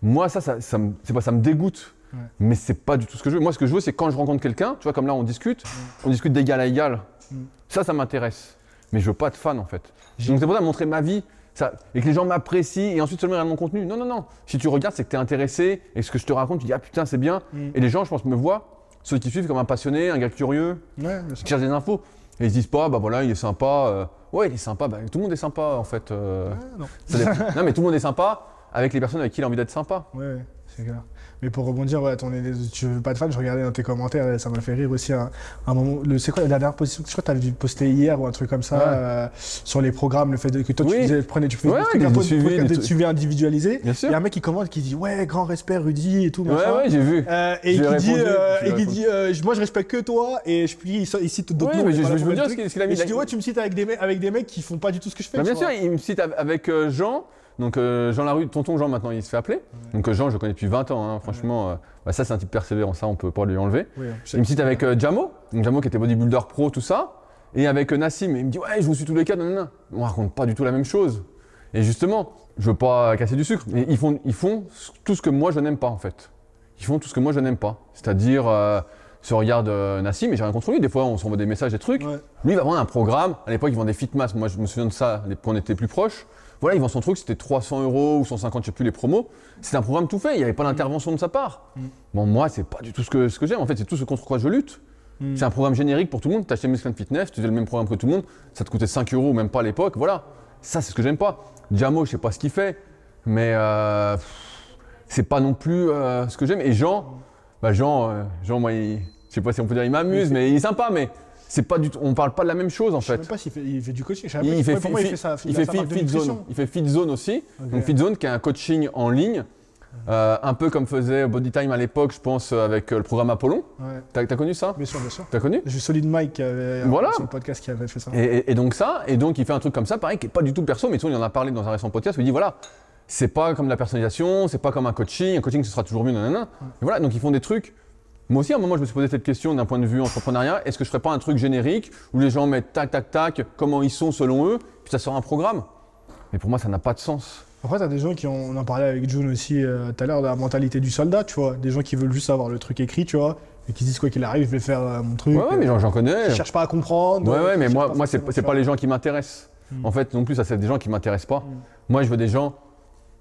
Moi, ça, ça, ça me, c'est pas, ça me dégoûte. Mais c'est pas du tout ce que je veux. Moi, ce que je veux, c'est quand je rencontre quelqu'un, tu vois, comme là, on discute, on discute d'égal à égal. Mm. Ça, ça m'intéresse. Mais je veux pas de fan, en fait. Donc c'est pour ça montrer ma vie. Ça, et que les gens m'apprécient et ensuite seulement ils regardent mon contenu. Non, non, non. Si tu regardes, c'est que tu es intéressé et ce que je te raconte, tu dis ah putain, c'est bien. Mm. Et les gens, je pense, me voient, ceux qui suivent comme un passionné, un gars curieux, Ouais, qui cherche des infos. Et ils se disent pas, bah voilà, il est sympa. euh, ouais, il est sympa. Bah, tout le monde est sympa en fait. euh, Ouais, non. ça [LAUGHS] non, mais tout le monde est sympa avec les personnes avec qui il a envie d'être sympa. Ouais, ouais, c'est clair. Mais pour rebondir, ouais, ton, tu veux pas de fan, je regardais dans tes commentaires et ça m'a fait rire aussi un, un moment. C'est quoi la dernière position Je crois que tu avais posté hier ou un truc comme ça Ouais. euh, sur les programmes, le fait de- que toi tu faisais, prenais, tu faisais Ouais, des des peu suivis, des, des des suivis individualisés. Bien Il y a un mec qui commente qui dit ouais, grand respect Rudy et tout. Ouais, machin. ouais, j'ai vu. Euh, et Je qui dit, euh, je et qui dit je- moi je respecte que toi et je puis il, cite d'autres Ouais, noms. mais je, voilà, je veux dire ce qu'il a mis. Je dis ouais tu me cites avec des, mecs, avec des mecs qui font pas du tout ce que je fais. Bah, bien sûr, il me cite av- avec Jean, donc euh, Jean Larue, tonton Jean maintenant, il se fait appeler. Donc euh, Jean, je le connais depuis 20 ans, hein, franchement, euh, bah, ça c'est un type persévérant, ça on peut pas lui enlever. Oui, Il me cite avec Jamo, donc Jamo qui était bodybuilder pro, tout ça, et avec Nassim, et il me dit ouais, je vous suis tous les cas, nanana. On raconte pas du tout la même chose. Et justement, je veux pas casser du sucre, mais ils font, ils font tout ce que moi je n'aime pas en fait. Ils font tout ce que moi je n'aime pas. C'est-à-dire, on regarde euh, Nassim, et j'ai rien contre lui, des fois on s'envoie des messages, des trucs. Ouais. Lui, il va vendre un programme. À l'époque, il vendait Fitmas. Moi, je me souviens de ça quand on était plus proches. Voilà, il vend son truc, c'était 300 euros ou 150, je sais plus les promos. C'était un programme tout fait, il n'y avait pas d'intervention de sa part. Mm. Bon, moi, c'est pas du tout ce que, ce que j'aime. En fait, c'est tout ce contre quoi je lutte. Mm. C'est un programme générique pour tout le monde. Tu achetais Muscle Fitness, tu faisais le même programme que tout le monde. Ça te coûtait 5 euros, même pas à l'époque. Voilà. Ça, c'est ce que j'aime pas. Jamo, je sais pas ce qu'il fait, mais euh, c'est pas non plus euh, ce que j'aime. Et Jean, bah Jean, euh, Jean, moi, il- je sais pas si on peut dire il m'amuse, mais il est sympa, mais c'est pas du tout. On parle pas de la même chose en Je sais fait. même pas s'il fait, il fait du coaching. Je sais Il fait, il fait il fait fit, zone. Il fait fit zone aussi. Donc fit zone qui est un coaching en ligne, euh, un peu comme faisait Body Time à l'époque, je pense, euh, avec euh, le programme Apollon. Ouais, T'as as connu ça? Bien sûr, bien sûr. T'as connu? J'ai Solid Mike qui avait, Voilà. le podcast qui avait fait ça. et, et- et donc ça, et donc il fait un truc comme ça, pareil, qui est pas du tout perso, mais tu il en a parlé dans un récent podcast où il dit voilà, c'est pas comme la personnalisation, c'est pas comme un coaching, un coaching ce sera toujours mieux, nanana. Et voilà, donc ils font des trucs. Moi aussi, à un moment, je me suis posé cette question d'un point de vue entrepreneuriat. Est-ce que je ferais pas un truc générique où les gens mettent tac, tac, tac, comment ils sont selon eux, puis ça sort un programme? Mais pour moi, ça n'a pas de sens. Après, t'as des gens qui ont, on en parlait avec June aussi euh, tout à l'heure, de la mentalité du soldat, tu vois. Des gens qui veulent juste avoir le truc écrit, tu vois, et qui se disent quoi qu'il arrive, je vais faire euh, mon truc. Ouais, ouais, mais j'en j'en connais. Ils cherchent pas à comprendre. Ouais, ouais, mais moi, moi c'est pas vois. les gens qui m'intéressent. Mm. En fait, non plus, ça, c'est des gens qui m'intéressent pas. Mm. Moi, je veux des gens,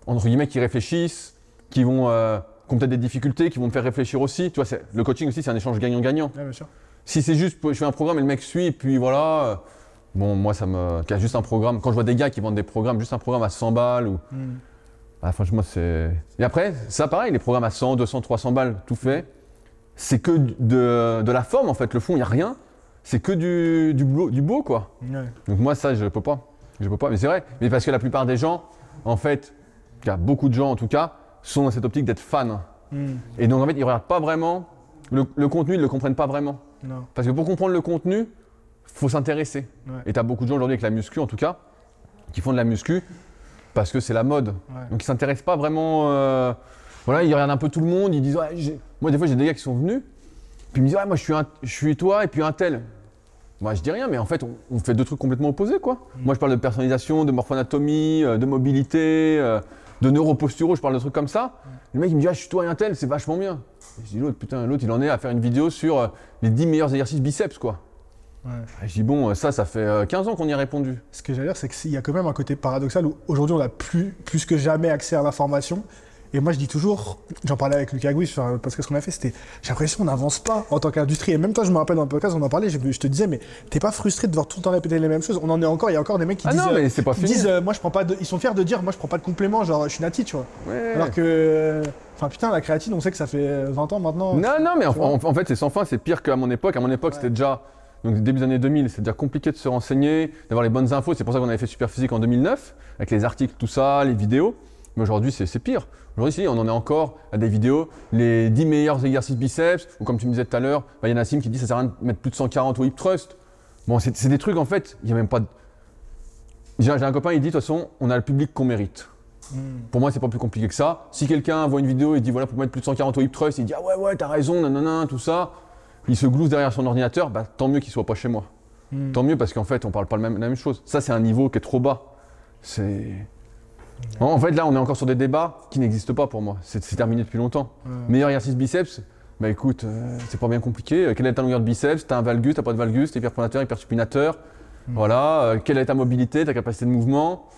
entre guillemets, qui réfléchissent, qui vont, euh, qui ont peut-être des difficultés, qui vont me faire réfléchir aussi. Tu vois, c'est- le coaching aussi, c'est un échange gagnant-gagnant. Ouais. Si c'est juste, je fais un programme et le mec suit, et puis voilà. euh, Bon, moi, ça me. Qui a juste un programme. Quand je vois des gars qui vendent des programmes, juste un programme à 100 balles ou. Mm. Ah, franchement, c'est. Et après, ça, pareil, les programmes à 100, 200, 300 balles, tout fait. C'est que de, de la forme, en fait. Le fond, il n'y a rien. C'est que du, du, beau, du beau, quoi. Ouais. Donc moi ça je peux pas. Je peux pas. Mais c'est vrai. Mais parce que la plupart des gens, en fait, il y a beaucoup de gens en tout cas, sont dans cette optique d'être fans. Mm. Et donc en fait ils regardent pas vraiment le, le contenu, ils le comprennent pas vraiment. Non. Parce que pour comprendre le contenu, faut s'intéresser. Ouais. Et tu as beaucoup de gens aujourd'hui avec la muscu en tout cas, qui font de la muscu parce que c'est la mode. Ouais. Donc ils s'intéressent pas vraiment. euh, Voilà, ils regardent un peu tout le monde, ils disent ouais, moi des fois j'ai des gars qui sont venus, puis ils me disent moi je suis un- je suis toi et puis un tel. Moi je dis rien, mais en fait on, on fait deux trucs complètement opposés quoi. Moi je parle de personnalisation, de morphoanatomie, euh, de mobilité, euh, de neuroposturo, je parle de trucs comme ça. Le mec il me dit ah je suis toi et un tel, c'est vachement bien. Et je dis l'autre putain l'autre il en est à faire une vidéo sur euh, les 10 meilleurs exercices biceps quoi. Ouais. Et je dis bon euh, ça ça fait euh, 15 ans qu'on y a répondu. Ce que j'allais dire, c'est qu'il y a quand même un côté paradoxal où aujourd'hui on a plus, plus que jamais accès à l'information. Et moi, je dis toujours, j'en parlais avec Lucas Gouy sur un podcast qu'on a fait, c'était, j'ai l'impression qu'on n'avance pas en tant qu'industrie. Et même toi, je me rappelle dans le podcast, on en parlait, je, je te disais, mais t'es pas frustré de devoir tout le temps répéter les mêmes choses. On en est encore, il y a encore des mecs qui Ah disent, non, euh, mais c'est pas qui fini. disent, euh, moi, je prends pas de, ils sont fiers de dire, moi, je prends pas de compléments, genre, je suis nati, tu vois. Ouais. Alors que, euh, enfin, putain, la créatine, on sait que ça fait euh, 20 ans maintenant. Non, non, mais en, fait, c'est sans fin, c'est pire qu'à mon époque. À mon époque, c'était déjà, donc début des années 2000, c'était déjà compliqué de se renseigner, d'avoir les bonnes infos. C'est pour ça qu'on avait fait Superphysique en 2009, avec les articles, tout ça, les vidéos. Mais aujourd'hui, c'est c'est pire. Aujourd'hui, si, on en est encore à des vidéos, les 10 meilleurs exercices biceps, ou comme tu me disais tout à l'heure, bah, il y a Nassim qui dit ça sert à rien de mettre plus de 140 au hip thrust. Bon, c'est des trucs, en fait, il n'y a même pas de. J'ai j'ai un copain, il dit, de toute façon, on a le public qu'on mérite. Hmm. Pour moi, c'est pas plus compliqué que ça. Si quelqu'un voit une vidéo et dit voilà, pour mettre plus de 140 au hip thrust, il dit ah ouais, ouais, t'as raison, nanana, tout ça. Il se glousse derrière son ordinateur, bah tant mieux qu'il soit pas chez moi. Hmm. Tant mieux parce qu'en fait, on parle pas même- la même chose. Ça, c'est un niveau qui est trop bas. C'est. En fait, là, on est encore sur des débats qui n'existent pas pour moi. C'est terminé depuis longtemps. Ouais. Meilleur exercice biceps, bah écoute, euh, c'est pas bien compliqué. Euh, Quelle est ta longueur de biceps? T'as un valgus, t'as pas de valgus, t'es hyperpronateur, hypersupinateur. Voilà. Euh, quelle est ta mobilité, ta capacité de mouvement?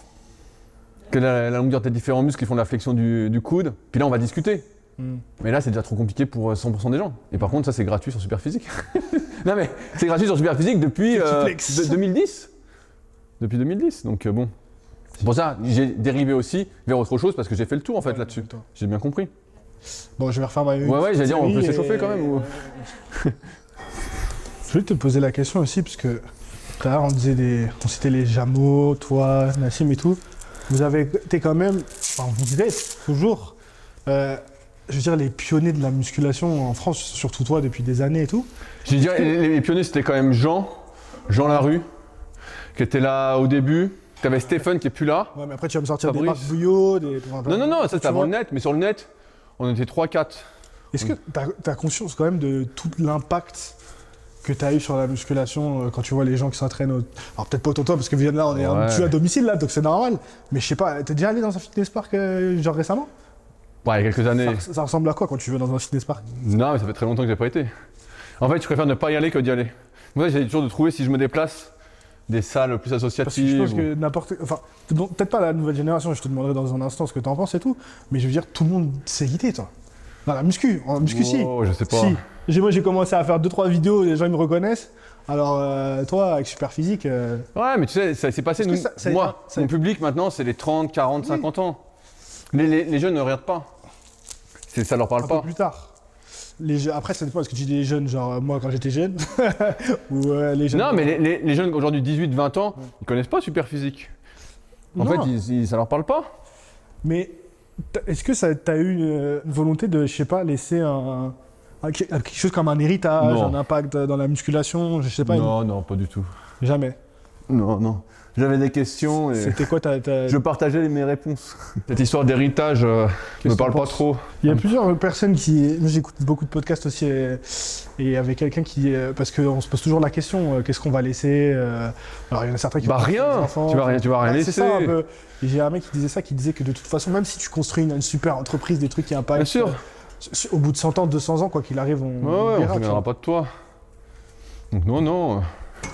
Quelle est la, la longueur de tes différents muscles qui font la flexion du, du coude? Puis là, on va discuter. Hmm. Mais là, c'est déjà trop compliqué pour euh, 100% des gens. Et par contre, ça, c'est gratuit sur Superphysique. [LAUGHS] non, mais c'est gratuit sur Superphysique depuis euh, flex? de- 2010. Depuis 2010. Donc, bon. C'est pour ça j'ai dérivé aussi vers autre chose parce que j'ai fait le tour en fait Ouais, là-dessus. J'ai bien compris. Bon, je vais refaire ma. Ouais, ouais, j'allais dire, on peut s'échauffer et- quand même. ou- Je voulais te poser la question aussi, parce que tout à l'heure, on disait des. On citait les Jameaux, toi, Nassim et tout. Vous avez été quand même. Enfin, vous êtes toujours. euh, je veux dire, les pionniers de la musculation en France, surtout toi depuis des années et tout. J'ai dit, les, les pionniers, c'était quand même Jean, Jean Larue, qui était là au début. T'avais Stéphane qui est plus là. Ouais, mais après, tu vas me sortir des. Marc Bouillot, des. Non, non, non, ça c'était avant le net, mais sur le net, on était 3-4. Est-ce que tu as, conscience quand même de tout l'impact que tu as eu sur la musculation euh, quand tu vois les gens qui s'entraînent au... Alors peut-être pas autant toi parce que Vienne là on est un à domicile là donc c'est normal. Mais je sais pas, t'es déjà allé dans un fitness park euh, genre récemment? Ouais, il y a quelques années. ça, ça ressemble à quoi quand tu vas dans un fitness park? Non, mais ça fait très longtemps que j'ai pas été. En fait, je préfère ne pas y aller que d'y aller. Moi, j'essaie toujours de trouver, si je me déplace, des salles plus Parce que associatives. je pense ou- que n'importe... Enfin, peut-être pas la nouvelle génération, je te demanderai dans un instant ce que t'en penses et tout. Mais je veux dire, tout le monde sait guider toi. Dans la muscu, en muscu si. Oh, je sais pas. Si. Moi j'ai commencé à faire 2-3 vidéos, les gens ils me reconnaissent. Alors euh, toi avec Super Physique... euh, Ouais, mais tu sais, ça s'est passé. Nous- ça- ça a moi, été- mon public maintenant, c'est les 30, 40, 50 ans. Les, les- les jeunes ne regardent pas. Ça leur parle un pas. peu plus tard. Les je- Après, ça dépend, parce que tu dis les jeunes, genre euh, moi quand j'étais jeune, [LAUGHS] ou euh, les jeunes. Non, mais les, les- les jeunes aujourd'hui, 18, 20 ans, ils connaissent pas super physique. En Non. fait, ils, ils- ça leur parle pas. Mais est-ce que ça t'as eu une, une volonté de, je sais pas, laisser un, un- quelque chose comme un héritage, Non. un impact dans la musculation, je sais pas, non, non, pas du tout. jamais. Non, non. J'avais des questions et C'était quoi ta. ta- je partageais mes réponses. Cette histoire d'héritage euh, qu'est-ce me parle pas trop. Il y a plusieurs personnes qui. Moi, j'écoute beaucoup de podcasts aussi, et, et avec quelqu'un qui. euh, Parce qu'on se pose toujours la question, euh, qu'est-ce qu'on va laisser euh, Alors, il y en a certains qui Bah vont rien. Tu vas rien, tu vas rien Ouais, laisser. C'est ça un peu. Et j'ai un mec qui disait ça, qui disait que de toute façon, même si tu construis une, une super entreprise, des trucs qui impactent. Bien sûr. euh, au bout de 100 ans, 200 ans, quoi qu'il arrive, on. Ouais, ouais, on ne pas de toi. Donc non, non.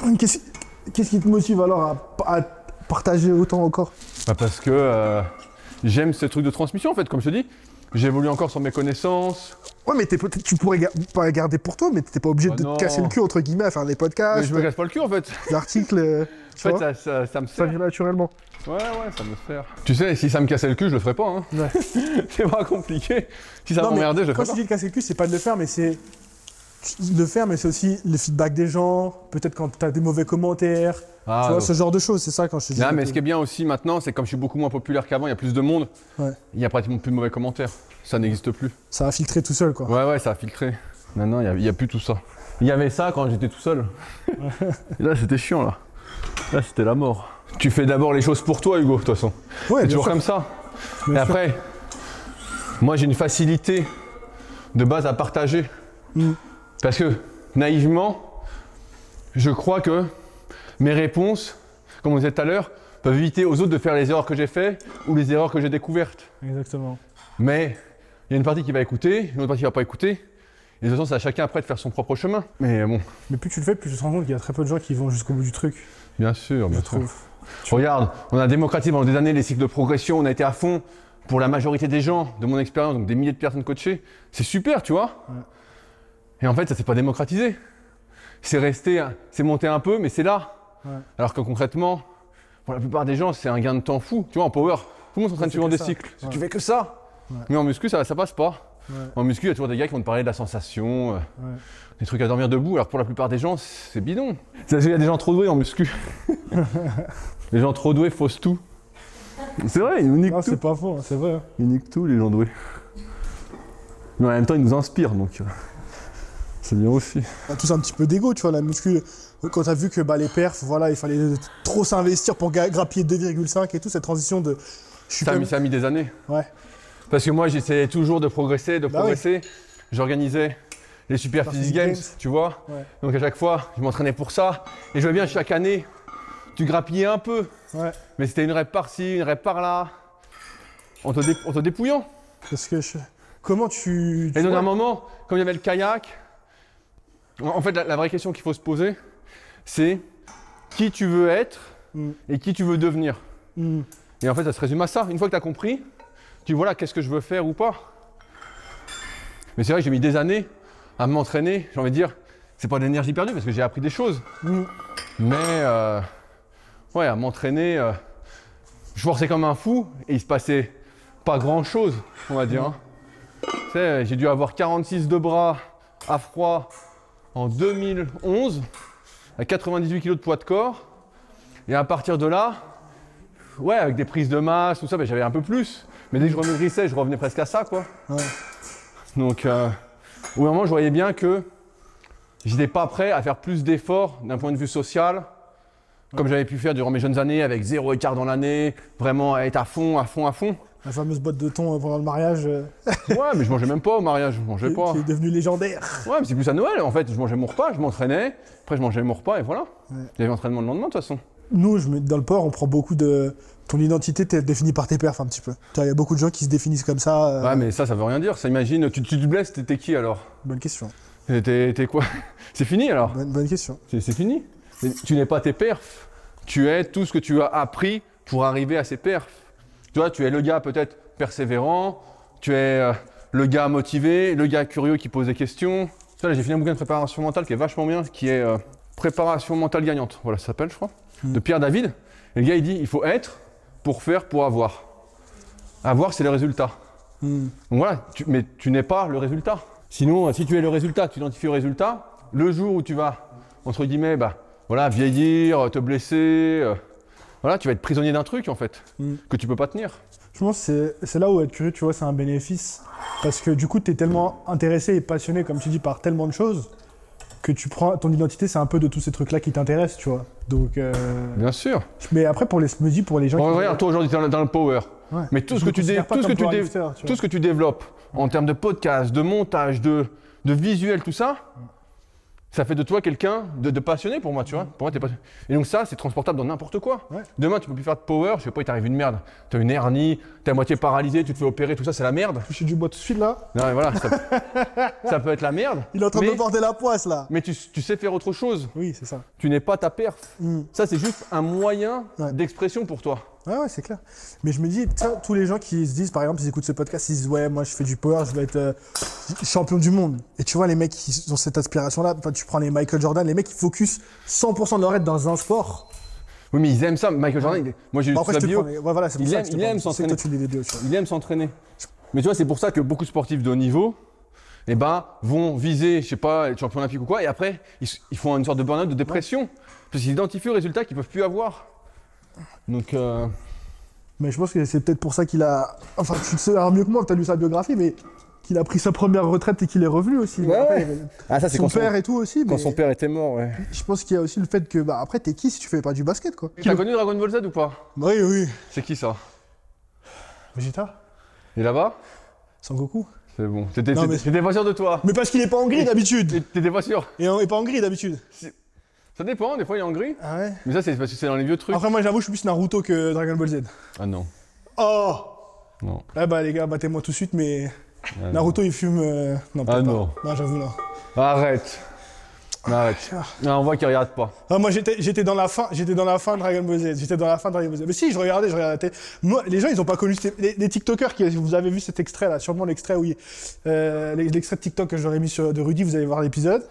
vois. Qu'est-ce qu'est-ce qui te motive alors à, à partager autant encore Bah, parce que euh, j'aime ce truc de transmission en fait, comme je te dis. J'évolue encore sur mes connaissances. Ouais, mais tu pourrais ga- pas garder pour toi, mais t'es pas obligé Bah de non. te casser le cul entre guillemets à faire des Mais podcasts, je me casse pas le cul en fait. des articles. euh, [LAUGHS] En fait, ça, ça, ça, ça me sert. vient naturellement. Ouais, ouais, ça me sert. Tu sais, si ça me cassait le cul, je le ferais pas. Hein. Ouais. [LAUGHS] c'est pas compliqué. Si ça mais m'emmerdait, je le Quand ferais je pas. dis de casser le cul, c'est pas de le faire, mais c'est le faire, mais c'est aussi le feedback des gens. Peut-être quand t'as des mauvais commentaires, Ah, tu vois, ce genre de choses. C'est ça quand je te dis. Non, mais ce qui est bien aussi maintenant, c'est comme je suis beaucoup moins populaire qu'avant, il y a plus de monde. Ouais. Il y a pratiquement plus de mauvais commentaires. Ça n'existe plus. Ça a filtré tout seul, quoi. Ouais, ouais, ça a filtré. Maintenant, il n'y a, plus tout ça. Il y avait ça quand j'étais tout seul. Et là, c'était chiant, là. Là, c'était la mort. Tu fais d'abord les choses pour toi, Hugo, de toute façon. Ouais, C'est toujours sûr. comme ça. Bien Et sûr. après, moi, j'ai une facilité de base à partager. Mm. Parce que, naïvement, je crois que mes réponses, comme on disait tout à l'heure, peuvent éviter aux autres de faire les erreurs que j'ai faites ou les erreurs que j'ai découvertes. Exactement. Mais il y a une partie qui va écouter, une autre partie qui va pas écouter. Et de toute façon, c'est à chacun après de faire son propre chemin. Mais bon, Mais plus tu le fais, plus tu te rends compte qu'il y a très peu de gens qui vont jusqu'au bout du truc, bien sûr, je bien sûr. trouve. Regarde, on a démocratisé pendant des années les cycles de progression, on a été à fond pour la majorité des gens, de mon expérience, donc des milliers de personnes coachées, c'est super, tu vois. Ouais. Et en fait, ça s'est pas démocratisé. C'est resté, c'est monté un peu, mais c'est là. Ouais. Alors que concrètement, pour la plupart des gens, c'est un gain de temps fou. Tu vois, en power, tout le monde s'entraîne fait suivant que des ça. cycles. Ouais. Tu fais que ça. Ouais. Mais en muscu, ça, ça passe pas. En muscu, il y a toujours des gars qui vont te parler de la sensation, euh, des trucs à dormir debout. Alors pour la plupart des gens, c'est bidon. Qu'il y a des gens trop doués en muscu. [LAUGHS] les gens trop doués faussent tout. C'est vrai, ils nous niquent Non, tout. c'est pas faux, hein, c'est vrai. hein. Ils niquent tout, les gens doués. Mais en même temps, ils nous inspirent, donc euh, c'est bien aussi. On a tous un petit peu d'ego, tu vois, la muscu. Quand t'as vu que bah, les perfs, voilà, il fallait trop s'investir pour grappiller 2,5 et tout, cette transition de. Je suis Ça a, mis, ça a mis des années. Ouais. Parce que moi, j'essayais toujours de progresser, de Bah progresser. J'organisais les Super Physique Games, Games. tu vois. Ouais. Donc à chaque fois, je m'entraînais pour ça. Et je vois bien chaque année, tu grappillais un peu. Ouais. Mais c'était une rep par-ci, une rep par-là. En te, dé- en te dépouillant. Parce que je- Comment tu. tu Et donc à un moment, comme il y avait le kayak, en fait, la, la vraie question qu'il faut se poser, c'est qui tu veux être Mm. et qui tu veux devenir. Hmm. Et en fait, ça se résume à ça. Une fois que tu as compris, tu vois là, qu'est-ce que je veux faire ou pas. Mais c'est vrai que j'ai mis des années à m'entraîner. J'ai envie de dire, c'est pas de l'énergie perdue parce que j'ai appris des choses. Hmm. Mais euh, ouais, à m'entraîner, euh, je forçais comme un fou et il se passait pas grand chose, on va dire. hein. Tu sais, j'ai dû avoir 46 de bras à froid en 2011, à 98 kg de poids de corps. Et à partir de là, ouais, avec des prises de masse, tout ça, ben, j'avais un peu plus. Mais dès que je remaigrissais, je revenais presque à ça, quoi. Ouais. Donc, euh, au moment, je voyais bien que j'étais pas prêt à faire plus d'efforts d'un point de vue social, comme j'avais pu faire durant mes jeunes années, avec zéro écart dans l'année, vraiment à être à fond, à fond, à fond. La fameuse boîte de thon euh, pendant le mariage euh, [LAUGHS] Ouais, mais je mangeais même pas au mariage, je mangeais qui, pas. qui est devenue légendaire. Ouais, mais c'est plus à Noël, en fait. Je mangeais mon repas, je m'entraînais, après je mangeais mon repas et voilà. Ouais. Il y avait entraînement le lendemain, de toute façon. Nous, je mets, dans le port, on prend beaucoup de. Ton identité, t'es définie par tes perfs un petit peu. Il y a beaucoup de gens qui se définissent comme ça. euh, Ouais, mais ça, ça veut rien dire. Ça imagine, tu, tu te blesses, t'es qui alors? Bonne question. T'es quoi? [LAUGHS] C'est fini alors? Bonne, bonne question. C'est fini. Tu n'es pas tes perfs. Tu es tout ce que tu as appris pour arriver à ces perfs. Tu vois, tu es le gars peut-être persévérant, tu es euh, le gars motivé, le gars curieux qui pose des questions. Tu vois, j'ai fini un bouquin de préparation mentale qui est vachement bien, qui est euh, Préparation mentale gagnante. Voilà, ça s'appelle, je crois. De Pierre David. Et le gars, il dit il faut être pour faire pour avoir. Avoir, c'est le résultat. Hmm. Donc voilà, tu- mais tu n'es pas le résultat. Sinon, euh, si tu es le résultat, tu identifies le résultat, le jour où tu vas, entre guillemets, bah, voilà, vieillir, te blesser, euh, voilà, tu vas être prisonnier d'un truc en fait, Mm. que tu peux pas tenir. Je pense que c'est- là où être curieux, tu vois, c'est un bénéfice. Parce que du coup, tu es tellement intéressé et passionné, comme tu dis, par tellement de choses, que tu prends ton identité, c'est un peu de tous ces trucs-là qui t'intéressent, tu vois. Donc, euh, Bien sûr. mais après, pour les, dis, pour les gens Bon, qui. regarde, toi aujourd'hui, tu es dans, le power. Ouais. Mais tout ce, que tu, dé- tout, ce que tu dé- tout ce que tu développes en termes de podcast, de montage, de, de visuel, tout ça, ça fait de toi quelqu'un de, de passionné pour moi, tu vois. Pour moi, t'es passionné. Et donc ça, c'est transportable dans n'importe quoi. Ouais. Demain, tu peux plus faire de power, je sais pas, il t'arrive une merde. T'as une hernie, t'es à moitié paralysé, tu te fais opérer, tout ça, c'est la merde. Toucher du bois tout de suite, là. Non, mais voilà, ça, [LAUGHS] ça peut être la merde. Il est en train de mais, me porter la poisse, là. mais tu, tu sais faire autre chose. Oui, c'est ça. Tu n'es pas ta perf. Hmm. Ça, c'est juste un moyen Ouais. d'expression pour toi. Ouais, ouais, c'est clair. Mais je me dis, tiens, tous les gens qui se disent, par exemple, ils écoutent ce podcast, ils se disent, ouais, moi, je fais du power, je vais être euh, champion du monde. Et tu vois, les mecs qui ont cette aspiration-là, enfin, tu prends les Michael Jordan, les mecs qui focus 100% de leur être dans un sport. Oui, mais ils aiment ça. Michael Jordan, il- moi j'ai lu toute te bio. prends les- ouais, voilà, c'est pour Il ça aime- que je te il parle. aime Je sais que s'entraîner. toi, tu lis les deux, tu vois. Il aime s'entraîner. Mais tu vois, c'est pour ça que beaucoup de sportifs de haut niveau, eh ben, vont viser, je sais pas, être champion olympique ou quoi, et après, ils, s- ils font une sorte de burn-out, de dépression. Parce qu'ils identifient le résultat qu'ils peuvent plus avoir. Donc, euh, Mais je pense que c'est peut-être pour ça qu'il a. Enfin, tu le sais mieux que moi, tu as lu sa biographie, mais qu'il a pris sa première retraite et qu'il est revenu aussi. Ouais, Après, il Ah, ça, son père et tout aussi. mais père était mort, ouais. Je pense qu'il y a aussi le fait que, bah, après, t'es qui si tu fais pas du basket, quoi? Tu as connu Dragon Ball Z ou pas? Oui, oui. C'est qui ça? Vegeta Et là-bas? Sangoku C'est bon. T'étais mais- pas sûr de toi Mais parce qu'il est pas en gris d'habitude T'étais pas sûr Et, et pas en gris d'habitude Ça dépend, des fois il est en gris. Ah ouais? Mais ça, c'est parce que c'est dans les vieux trucs. Après, moi, j'avoue, je suis plus Naruto que Dragon Ball Z. Ah non. Oh Non. Ah bah, les gars, battez-moi tout de suite, mais Ah, non. Naruto, il fume. euh, Non, peut-être Ah pas. non. Non, j'avoue, non. Arrête. Mais arrête. Non, on voit qu'il regarde pas. Ah, moi j'étais j'étais dans la fin j'étais dans la fin de Dragon Ball Z j'étais dans la fin de Dragon Ball Z mais si je regardais je regardais la télé. moi les gens ils ont pas connu les TikTokers qui vous avez vu cet extrait là sûrement l'extrait où il- euh, l'extrait de TikTok que j'aurais mis sur de Rudy vous allez voir l'épisode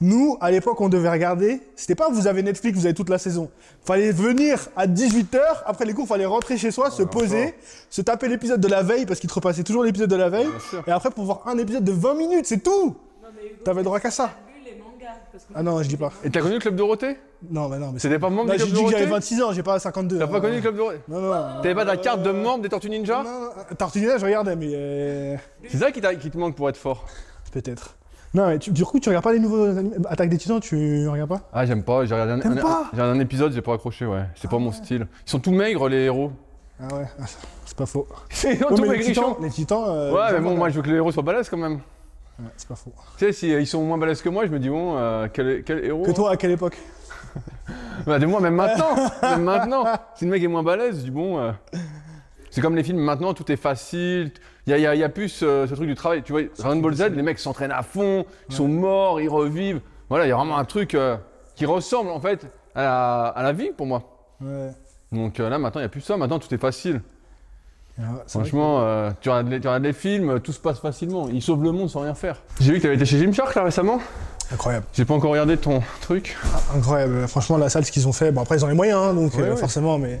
nous à l'époque on devait regarder. C'était pas vous avez Netflix vous avez toute la saison. Fallait venir à 18h après les cours fallait rentrer chez soi se poser se taper l'épisode de la veille parce qu'il te repassait toujours l'épisode de la veille. Et après pour voir un épisode de 20 minutes c'est tout. T'avais le droit qu'à ça. Lu les mangas. Parce que ah non je dis pas. Et t'as connu le club Dorothée? Non mais non mais C'était pas membre du j'ai club dit que j'avais Dorothée? 26 ans, j'ai pas 52. T'as hein. pas connu le club Dorothée? Non, non. T'avais pas ta carte de membre des Tortues Ninja? Non, non, Tartinière, je regardais, mais euh, C'est ça qui te manque pour être fort? peut-être. Non, mais tu- du coup, tu regardes pas les nouveaux anim- Attaques des Titans, tu regardes pas? Ah, j'aime pas, j'ai regardé un, T'aimes un- pas? j'ai regardé un épisode, j'ai pas accroché, ouais. C'est pas mon style. Ils sont tout maigres, les héros. Ah ouais, ah, c'est pas faux. [LAUGHS] Ils sont Ouais, tout mais les maigrichons. Titans, les Titans. euh, Ouais, ils mais ont bon, pas- moi je veux que les héros soient balèzes quand même. Ouais, c'est pas faux. Tu sais, si euh, ils sont moins balèzes que moi, je me dis, bon, euh, quel, quel héros? Que toi, à quelle époque? [LAUGHS] Bah, de moi, même maintenant [LAUGHS] Même maintenant Si le mec est moins balèze, je dis, bon. euh, C'est comme les films, maintenant, tout est facile. Il y a, plus ce, ce truc du travail. Tu vois, Dragon Ball Z, les mecs s'entraînent à fond, ils sont morts, ils revivent. Voilà, il y a vraiment un truc euh, qui ressemble en fait à la, à la vie pour moi. Ouais. Donc euh, là, maintenant, il n'y a plus ça. Maintenant, tout est facile. Ah Franchement, euh, tu, regardes les, tu regardes les films, tout se passe facilement. Ils sauvent le monde sans rien faire. J'ai vu que tu avais été chez Gymshark là récemment. Incroyable. J'ai pas encore regardé ton truc. Incroyable. Franchement, la salle, ce qu'ils ont fait. Bon, après, ils ont les moyens, hein, donc Ouais, euh, ouais. forcément, mais.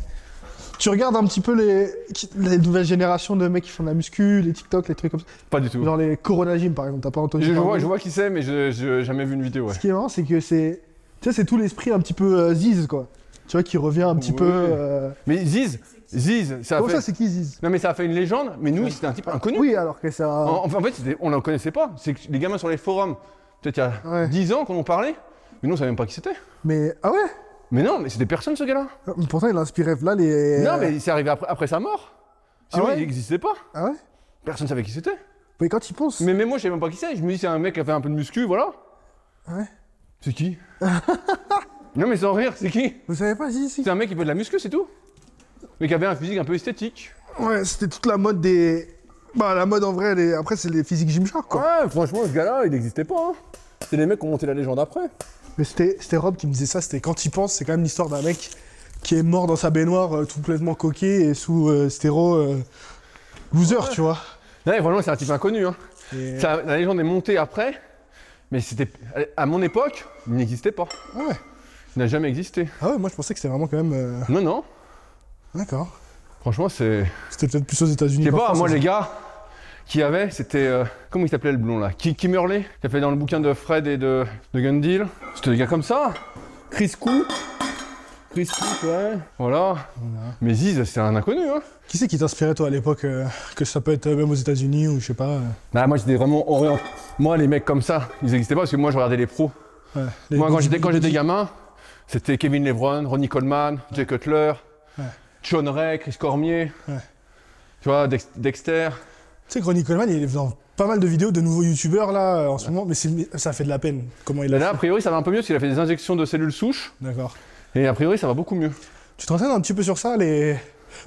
Tu regardes un petit peu les, les nouvelles générations de mecs qui font de la muscu, les TikTok, les trucs comme ça. Pas du tout. Genre les Corona Gym, par exemple. T'as pas entendu Je, je vois, je vois qui c'est, mais je j'ai jamais vu une vidéo. Ouais. Ce qui est marrant, c'est que c'est. Tu sais, c'est tout l'esprit un petit peu euh, Ziz, quoi. Tu vois, qui revient un petit Ouais. peu. euh, Mais Ziz, Ziz, ça a Comment fait. ça, c'est qui Ziz? Non mais ça a fait une légende, mais nous c'était un type inconnu. Oui, alors que ça. En, enfin, en fait, on ne le connaissait pas. C'est que les gamins sur les forums, peut-être il y a Ouais. 10 ans qu'on en parlait, mais nous on savait même pas qui c'était. Mais. Ah ouais? Mais non, mais c'était personne ce gars-là. Mais Pourtant, il inspirait là les. Non, mais c'est arrivé après, après sa mort. Sinon Ah ouais il n'existait pas. Ah ouais Personne savait qui c'était. Mais quand il pense. Mais même moi je savais même pas qui c'est. Je me dis c'est un mec qui a fait un peu de muscu, voilà. Ouais. C'est qui [LAUGHS] Non mais sans rire, c'est qui Vous savez pas Ziz si C'est un mec qui fait de la muscu, c'est tout. Mais qui avait un physique un peu esthétique. Ouais, c'était toute la mode des. Bah, la mode en vrai, les... après, c'est les physiques Gymshark, quoi. Ouais, franchement, ce gars-là, il n'existait pas. hein. C'est les mecs qui ont monté la légende après. Mais c'était Rob qui me disait ça, c'était quand il pense, c'est quand même l'histoire d'un mec qui est mort dans sa baignoire, euh, tout complètement coqué et sous euh, stéro. euh, loser, tu vois. Ouais, vraiment, c'est un type inconnu. Hein. Et- Ça- la légende est montée après, mais c'était à mon époque, il n'existait pas. Ah ouais. Il n'a jamais existé. Ah ouais, moi je pensais que c'était vraiment quand même. Non, non. D'accord. Franchement, c'est. C'était peut-être plus aux États-Unis. Je sais pas, France, moi, les gars qui avaient, c'était. euh, comment il s'appelait le blond là? Qui Murley Qui a fait dans le bouquin de Fred et de, de Gundil. C'était des gars comme ça. Chris Cook. Chris Cook, ouais. Voilà. Mais Ziz, c'est un inconnu, hein. Qui c'est qui t'inspirait, toi, à l'époque euh, Que ça peut être euh, même aux États-Unis ou je sais pas. euh, Bah, moi, j'étais vraiment orienté. Moi, les mecs comme ça, ils n'existaient pas parce que moi, je regardais les pros. ouais, les Moi, quand j'étais, gamin, c'était Kevin Lebron, Ronnie Coleman, Jay Cutler, Ouais. Sean Ray, Chris Cormier. Tu vois, Dex- Dexter. Tu sais que Ronnie Coleman, il est dans pas mal de vidéos de nouveaux youtubeurs là euh, en ce moment, mais ça fait de la peine. Comment il a là, a priori, ça va un peu mieux parce qu'il a fait des injections de cellules souches. D'accord. Et a priori, ça va beaucoup mieux. Tu te renseignes un petit peu sur ça, les...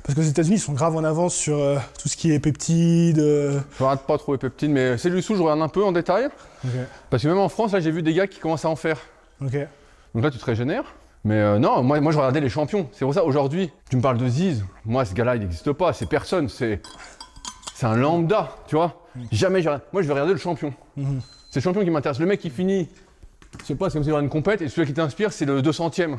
parce qu'aux États-Unis, ils sont grave en avance sur euh, tout ce qui est peptides. euh, Je regarde pas trop les peptides, mais cellules souches, je regarde un peu en détail. Parce que même en France, là, j'ai vu des gars qui commencent à en faire. Ok. Donc là, tu te régénères. Mais euh, non, moi, moi, je regardais les champions. C'est pour ça, aujourd'hui, tu me parles de Ziz. Moi, ce gars-là, il n'existe pas. C'est personne. C'est. C'est un lambda, tu vois. Jamais j'ai. Moi, je vais regarder le champion. Mhm. C'est le champion qui m'intéresse. Le mec qui finit, je sais pas, c'est comme si il y avait une compète et celui qui t'inspire, c'est le 200ème.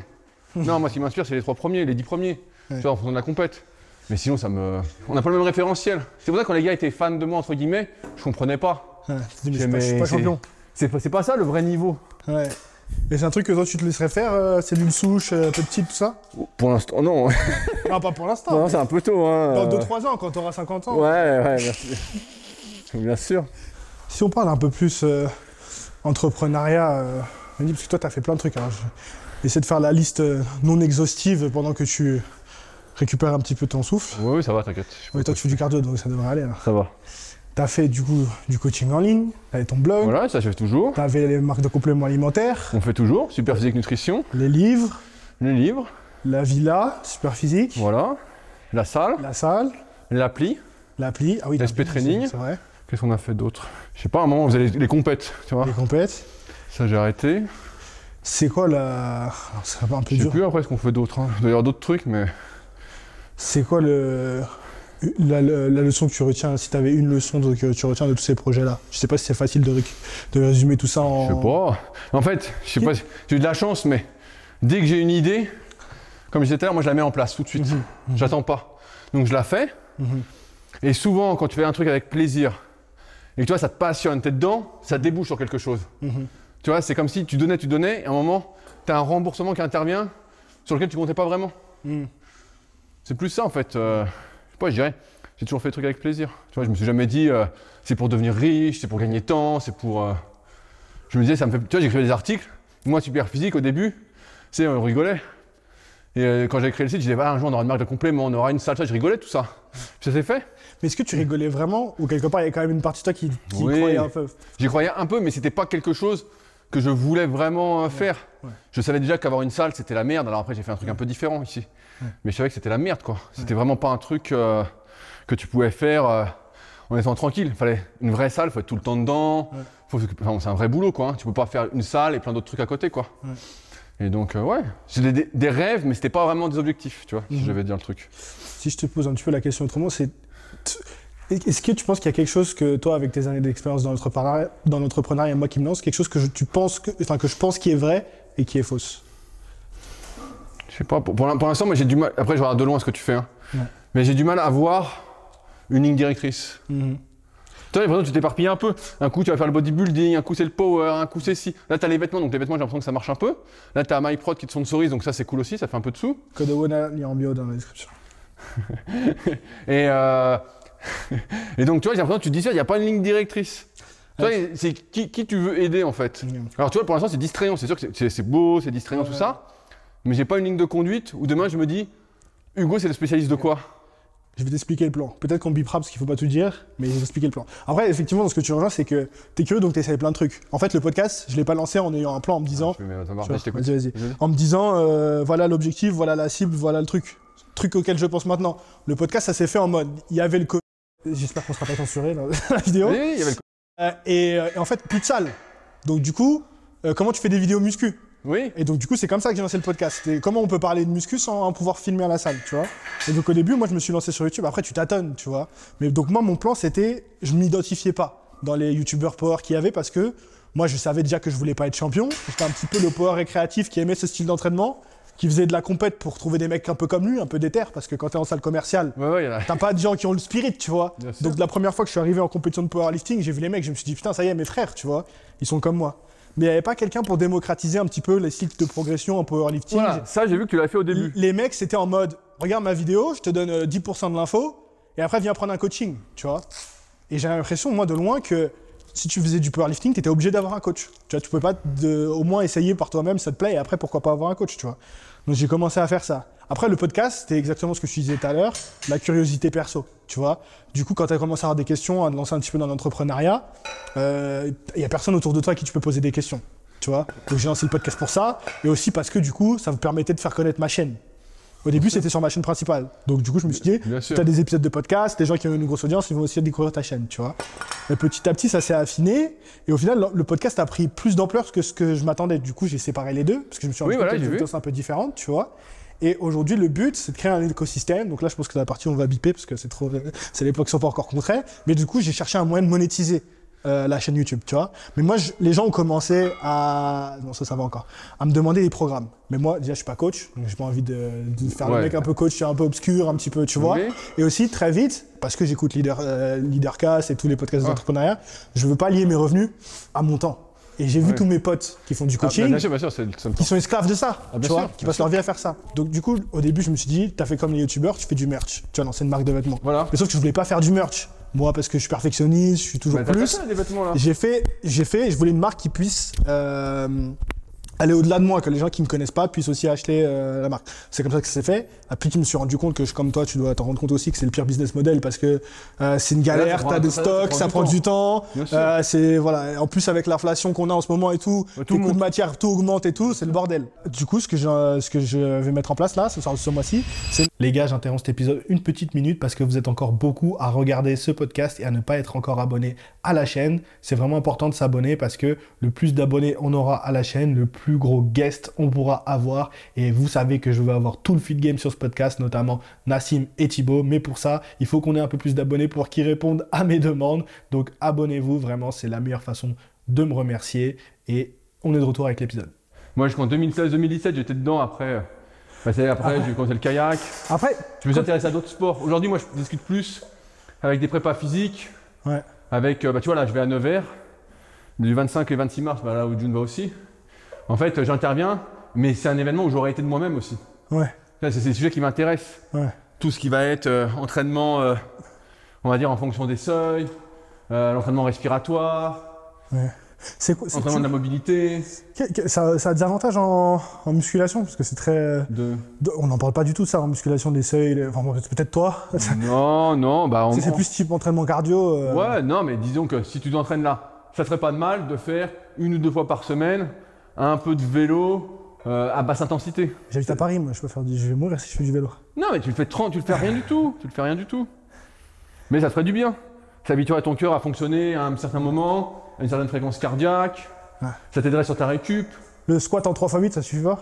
non, moi, ce qui m'inspire, c'est les trois premiers, les dix premiers. Ouais. Tu vois, en fonction de la compète. Mais sinon, ça me. On n'a pas le même référentiel. C'est pour ça que quand les gars étaient fans de moi, entre guillemets, je comprenais pas. Ouais, je suis pas- champion. C'est pas, c'est pas ça le vrai niveau. Ouais. Et c'est un truc que toi, tu te laisserais faire, euh, cellules souches, euh, peptides, tout ça Pour l'instant, non. [LAUGHS] Non, pas pour l'instant. c'est un peu tôt. Hein. Dans 2-3 ans, quand t'auras 50 ans. Ouais, ouais, merci. [LAUGHS] Bien sûr. Si on parle un peu plus euh, entrepreneuriat, euh, parce que toi, tu as fait plein de trucs. Alors, je vais essayer de faire la liste euh, non exhaustive pendant que tu récupères un petit peu ton souffle. Oui, oui, ça va, t'inquiète. Oui, toi, tu fais du cardio, donc ça devrait aller. Ça va. Tu as fait du coup du coaching en ligne, tu avais ton blog, Voilà, ça je fais toujours. tu avais les marques de compléments alimentaires, On fait toujours. Super physique nutrition, les livres, le livre, la villa, super physique, voilà. La salle, la salle, l'appli. l'appli. Ah oui, L'aspect training. C'est vrai. Qu'est-ce qu'on a fait d'autre? Je sais pas, à un moment on faisait les, les compètes, tu vois. Les compètes. Ça j'ai arrêté. C'est quoi la. C'est un peu Je sais plus après ce qu'on fait d'autre. Hein. Il doit y avoir d'autres trucs, mais. C'est quoi le. La, la- la leçon que tu retiens, si tu avais une leçon de- que tu retiens de tous ces projets-là Je sais pas si c'est facile de, résumer tout ça en. Je sais pas. En fait, je sais pas, si- j'ai eu de la chance, mais dès que j'ai une idée, comme je disais tout à l'heure, moi je la mets en place tout de suite. J'attends pas. Donc je la fais. Mhm. Et souvent, quand tu fais un truc avec plaisir, et que tu vois, ça te passionne, t'es dedans, ça débouche sur quelque chose. Mhm. Tu vois, c'est comme si tu donnais, tu donnais, et à un moment, tu as un remboursement qui intervient sur lequel tu comptais pas vraiment. Mhm. C'est plus ça en fait. Euh, pas, je dirais. J'ai toujours fait des trucs avec plaisir. Tu vois, je me suis jamais dit euh, c'est pour devenir riche, c'est pour gagner temps, c'est pour. euh, Je me disais, ça me fait. Tu vois, j'écrivais des articles. Moi, super physique au début, sais, on rigolait. Et euh, quand j'ai créé le site, je disais, voilà, un jour on aura une marque de complément, on aura une salle, je rigolais tout ça. Puis ça s'est fait. Mais est-ce que tu rigolais vraiment ou quelque part il y a quand même une partie de toi qui, qui Oui. croyait un peu? J'y croyais un peu, mais c'était pas quelque chose que je voulais vraiment faire. ouais. Je savais déjà qu'avoir une salle, c'était la merde. Alors après, j'ai fait un truc un peu différent ici. Mais je savais que c'était la merde, quoi. C'était vraiment pas un truc euh, que tu pouvais faire euh, en étant tranquille. Il fallait une vraie salle, il faut être tout le temps dedans. Ouais. Faut- enfin, c'est un vrai boulot, quoi. hein. Tu peux pas faire une salle et plein d'autres trucs à côté, quoi. Et donc, euh, ouais, j'ai des, rêves, mais c'était pas vraiment des objectifs, tu vois, si Mhm. je vais dire le truc. Si je te pose un petit peu la question autrement, c'est. Est-ce que tu penses qu'il y a quelque chose que toi, avec tes années d'expérience dans l'entrepreneuriat, dans l'entrepreneuriat, moi qui me lance, quelque chose que je, tu penses que, enfin, que je pense qui est vrai et qui est fausse? Sais pas, pour, pour l'in- pour l'instant, moi j'ai du mal. Après, je regarde de loin ce que tu fais, hein. Ouais. Mais j'ai du mal à voir une ligne directrice. Tu vois, j'ai l'impression que tu t'éparpilles un peu. Un coup, tu vas faire le bodybuilding, un coup, c'est le power, un coup, c'est ci. Là, tu as les vêtements, donc les vêtements, j'ai l'impression que ça marche un peu. Là, tu as MyProd qui te sponsorise, donc ça, c'est cool aussi, ça fait un peu de sous. Code Awona, il est en bio dans la description. [LAUGHS] Et, euh, [LAUGHS] et donc, tu vois, j'ai l'impression que tu te dis ça, il n'y a pas une ligne directrice. Tu vois, c'est qui, qui tu veux aider, en fait? Alors, tu vois, pour l'instant, c'est distrayant. C'est sûr que c'est beau, c'est distrayant, tout ça. Mais j'ai pas une ligne de conduite où demain, je me dis, Hugo, c'est le spécialiste de quoi? Je vais t'expliquer le plan. Peut-être qu'on bipera parce qu'il faut pas tout dire, mais je vais t'expliquer le plan. Après, effectivement, dans ce que tu rejoins, c'est que t'es curieux donc t'essayes plein de trucs. En fait, le podcast, je l'ai pas lancé en ayant un plan en me disant. T'écoute. vas-y, vas-y. Vas-y. En me disant, euh, voilà l'objectif, voilà la cible, voilà le truc. Truc auquel je pense maintenant. Le podcast, ça s'est fait en mode, il y avait le Covid. J'espère qu'on sera pas censuré [LAUGHS] dans la vidéo. Oui, oui, il y avait le Euh, et, euh, et en fait, plus de salle. Donc du coup, euh, comment tu fais des vidéos muscu? Oui, Et donc du coup, c'est comme ça que j'ai lancé le podcast. C'était comment on peut parler de muscu sans pouvoir filmer à la salle, tu vois? Et donc au début, moi, je me suis lancé sur YouTube. Après, tu tâtonnes, tu vois? Mais donc moi, mon plan, c'était, je m'identifiais pas dans les YouTubeurs power qu'il y avait parce que moi, je savais déjà que je voulais pas être champion. J'étais un petit peu le power récréatif qui aimait ce style d'entraînement, qui faisait de la compète pour trouver des mecs un peu comme lui, un peu déter, parce que quand t'es en salle commerciale, ouais, ouais, a. T'as pas de gens qui ont le spirit, tu vois? Donc la première fois que je suis arrivé en compétition de powerlifting, j'ai vu les mecs, je me suis dit putain, ça y est, mes frères, tu vois, ils sont comme moi. Mais il n'y avait pas quelqu'un pour démocratiser un petit peu les cycles de progression en powerlifting. Voilà, ça, j'ai vu que tu l'avais fait au début. Les mecs, c'était en mode regarde ma vidéo, je te donne euh, 10% de l'info, et après viens prendre un coaching, tu vois. Et j'ai l'impression, moi, de loin, que si tu faisais du powerlifting, tu étais obligé d'avoir un coach. Tu vois, tu pouvais pas de- au moins essayer par toi-même, ça te plaît, et après, pourquoi pas avoir un coach, tu vois. Donc j'ai commencé à faire ça. Après, le podcast, c'était exactement ce que je disais tout à l'heure, la curiosité perso, tu vois. Du coup, quand tu as commencé à avoir des questions, à te lancer un petit peu dans l'entrepreneuriat, il y a personne autour de toi qui tu peux poser des questions, tu vois. Donc j'ai lancé le podcast pour ça, et aussi parce que du coup, ça me permettait de faire connaître ma chaîne. Au début, c'était sur ma chaîne principale. Donc du coup, je me suis dit, tu as des épisodes de podcast, des gens qui ont une grosse audience, ils vont aussi découvrir ta chaîne, tu vois. Et petit à petit, ça s'est affiné. Et au final, le- podcast a pris plus d'ampleur que ce que je m'attendais. Du coup, j'ai séparé les deux, parce que je me suis rendu Oui, compte voilà, que audiences un peu différentes, tu vois. Et aujourd'hui, le but, c'est de créer un écosystème. Donc là, je pense que la partie, on va biper, parce que c'est trop, c'est l'époque sont pas encore contrées. Mais du coup, j'ai cherché un moyen de monétiser. Euh, la chaîne YouTube, tu vois. Mais moi, je- les gens ont commencé à, non ça, ça va encore, à me demander des programmes. Mais moi, déjà, je suis pas coach, donc j'ai pas envie de, de faire le mec un peu coach, un peu obscur, un petit peu, tu vois. Et aussi, très vite, parce que j'écoute Leader, euh, Leadercast et tous les podcasts Ah. d'entrepreneuriat, je veux pas lier mes revenus à mon temps. Et j'ai vu Ouais. tous mes potes qui font du coaching, bien sûr, qui sont esclaves de ça, Ah, tu sûr, vois, qui passent sûr. leur vie à faire ça. Donc du coup, au début, je me suis dit, t'as fait comme les youtubeurs, tu fais du merch. Tu as lancé une marque de vêtements. Voilà. Mais sauf que je voulais pas faire du merch. Moi, parce que je suis perfectionniste, je suis toujours Bah, plus. J'ai fait, j'ai fait, je voulais une marque qui puisse euh, aller au-delà de moi, que les gens qui me connaissent pas puissent aussi acheter euh, la marque. C'est comme ça que ça s'est fait. Après, je me suis rendu compte que, je- comme toi, tu dois t'en rendre compte aussi que c'est le pire business model parce que euh, c'est une galère, t'as des stocks, ça prend du temps. Euh, c'est voilà. En plus, avec l'inflation qu'on a en ce moment et tout, Ouais, tout les coûts de matière, tout augmente et tout, c'est le bordel. Du coup, ce que je, ce que je vais mettre en place là, ce soir, ce mois-ci, c'est Les gars, j'interromps cet épisode une petite minute parce que vous êtes encore beaucoup à regarder ce podcast et à ne pas être encore abonné à la chaîne. C'est vraiment important de s'abonner parce que le plus d'abonnés on aura à la chaîne, le plus plus gros guests on pourra avoir. Et vous savez que je veux avoir tout le feed game sur ce podcast, notamment Nassim et Thibaut. Mais pour ça, il faut qu'on ait un peu plus d'abonnés pour qu'ils répondent à mes demandes. Donc abonnez-vous, vraiment, c'est la meilleure façon de me remercier. Et on est de retour avec l'épisode. Moi, jusqu'en 2016-2017, j'étais dedans. Après, bah, c'est- après j'ai commencé le kayak. Après, Je me suis intéressé à d'autres sports. Aujourd'hui, moi, je discute plus avec des prépas physiques. Ouais. Avec, euh, bah, tu vois, là, je vais à Nevers. Du 25 et 26 mars, bah, là où June va aussi. En fait, j'interviens, mais c'est un événement où j'aurais été de moi-même aussi. ouais, C'est des sujets qui m'intéressent. ouais. Tout ce qui va être euh, entraînement, euh, on va dire, en fonction des seuils, euh, l'entraînement respiratoire, C'est quoi c'est- entraînement de la mobilité. ça, ça a des avantages en, en musculation? Parce que c'est très. De... de- On n'en parle pas du tout ça en musculation des seuils. les- Enfin, peut-être toi. [LAUGHS] Non, non, bah on, C'est c'est plus type entraînement cardio. Ouais, non, mais disons que si tu t'entraînes là, ça serait pas de mal de faire une ou deux fois par semaine un peu de vélo euh, à basse intensité. J'habite à Paris, moi, je peux faire du. Je vais mourir si je fais du vélo. Non, mais tu le fais 30, tu le fais rien du tout. Tu le fais rien du tout. Mais ça te ferait du bien. Ça habituerait ton cœur à fonctionner à un certain moment, à une certaine fréquence cardiaque. Ouais. Ça t'aiderait sur ta récup. Le squat en 3x8, ça suffit pas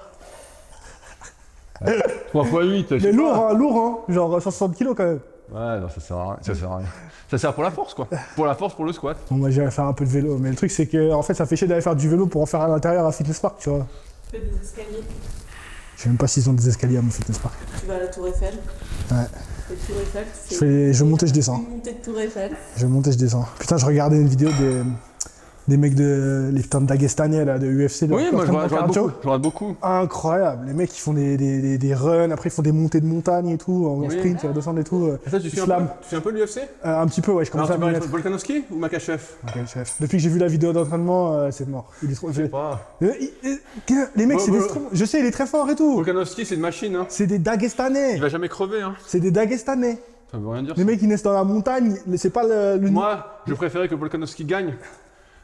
3 x 8. Il est lourd, hein, lourd, hein. Genre 160 kilos quand même. Ouais, non, ça sert à rien. Ça sert à rien. Ça sert pour la force, quoi. Pour la force, pour le squat. Bon, moi, j'irai faire un peu de vélo. Mais le truc, c'est que, en fait, ça fait chier d'aller faire du vélo pour en faire à l'intérieur à Fitness Park, tu vois. Tu fais des escaliers, Je sais même pas s'ils ont des escaliers à mon Fitness Park. tu vas à la Tour Eiffel. Ouais. Tour Eiffel, Je, fais fais, je monte et je descends. une montée de Tour Eiffel. Je monte et je descends. Putain, je regardais une vidéo des, des mecs de. Les putains de Dagestanais, là, de UFC. de Oui, moi je regarde beaucoup. Je beaucoup. Incroyable. Les mecs, ils font des, des, des, des runs, après, ils font des montées de montagne et tout, en Oui. sprint, ils redescendent et tout. euh. Ça, tu suis un Slam. peu, tu suis un peu l'UFC Euh, un petit peu, ouais, je commence Alors, à tu parles Volkanovski ou Makachev? Ok, chef. Depuis que j'ai vu la vidéo d'entraînement, euh, c'est mort. Il est trop. Je sais pas. Euh, il- euh, Les mecs, c'est des. ouais. Je sais, il est très fort et tout. Volkanovski, c'est une machine, hein. C'est des Dagestanais. Il va jamais crever, hein. C'est des Dagestanais. Ça veut rien dire. Les ça. mecs, ils naissent dans la montagne. C'est pas le. le- Moi, je préférais que Volkanovski gagne.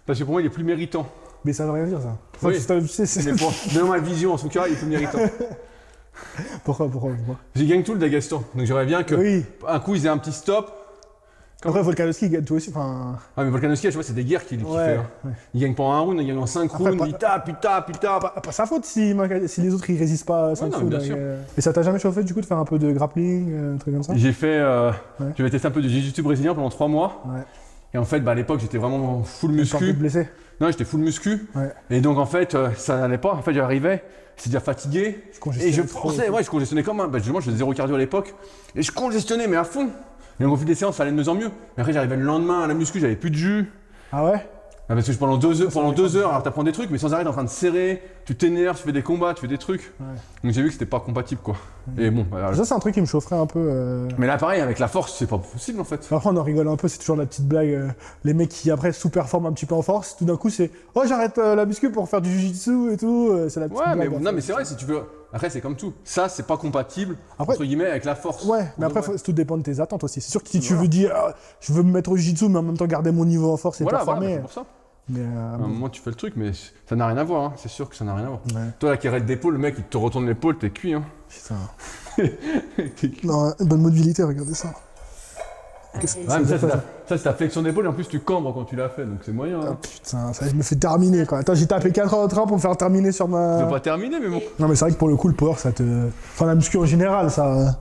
Parce que pour moi, il est plus méritant. Mais ça veut rien dire, ça. Enfin, Oui. tu sais, c'est- Mais pour, [LAUGHS] dans ma vision, en tout cas, il est plus méritant. [LAUGHS] Pourquoi, pourquoi, pourquoi? J'y gagne tout le Dagestan. Donc j'aimerais bien que Oui. un coup, ils aient un petit stop. Après, Volkanovski, il gagne tout aussi. Ah, mais Volkanovski, je vois, c'est des guerres qu'il Ouais. fait. hein. Il gagne pendant un round, il gagne en 5 Après, rounds, pas- il tape, il tape, il tape. Pas, pas sa faute si, si les autres ils résistent pas 5 non, coups. bien donc, sûr. euh, Et ça t'a jamais chauffé du coup de faire un peu de grappling, euh, un truc comme ça? J'ai fait. Euh, Ouais. J'avais testé un peu de jiu-jitsu brésilien pendant 3 mois. Et en fait, bah, à l'époque, j'étais vraiment full muscu. blessé? Non, j'étais full muscu. Ouais. Et donc, en fait, euh, ça n'allait pas. En fait, j'arrivais, j'étais déjà fatigué. Je congestionnais Et je forçais, ouais, je congestionnais comme un. Bah, justement, je faisais zéro cardio à l'époque. Et je congestionnais, mais à fond. Et au fil des séances, ça allait de mieux en mieux. Mais après, j'arrivais le lendemain à la muscu, j'avais plus de jus. Ah ouais? Ah, parce que pendant deux heures, pendant deux heures, alors t'apprends des trucs, mais sans arrêt, t'es en train de serrer, tu t'énerves, tu fais des combats, tu fais des trucs. Ouais. Donc j'ai vu que c'était pas compatible, quoi. Et bon. Ça, c'est un truc qui me chaufferait un peu. euh. Mais là, pareil, avec la force, c'est pas possible en fait. Après, on en rigole un peu, c'est toujours la petite blague. euh, les mecs qui après sous-performent un petit peu en force, tout d'un coup, c'est Oh, j'arrête euh, la muscu pour faire du jujitsu et tout. euh, c'est la petite Ouais, mais, non, mais c'est vrai, si tu veux. Après, c'est comme tout. Ça, c'est pas compatible, Après- entre guillemets, avec la force. Ouais, mais après, faut- tout dépend de tes attentes aussi. C'est sûr que si tu Voilà. veux dire Ah, Je veux me mettre au jujitsu, mais en même temps garder mon niveau en force et Voilà, voilà, performer. bah, c'est pour ça. mais, euh, À un moment, tu fais le truc, mais ça n'a rien à voir, hein. c'est sûr que ça n'a rien à voir. ouais, Toi, là, qui arrête d'épaule, le mec, il te retourne l'épaule, t'es cuit, hein. putain. [LAUGHS] Non, bonne mobilité, regardez ça. Ouais, mais ça, c'est ta, ta flexion d'épaule, et en plus, tu cambres quand tu l'as fait, donc c'est moyen. Ah, Hein. putain, ça je me fais terminer quoi. Attends, j'ai tapé 4 heures de train pour me faire terminer sur Tu ma. vas pas terminer, mais bon. Non, mais c'est vrai que pour le coup, le power, ça te. Enfin, la muscu en général, ça.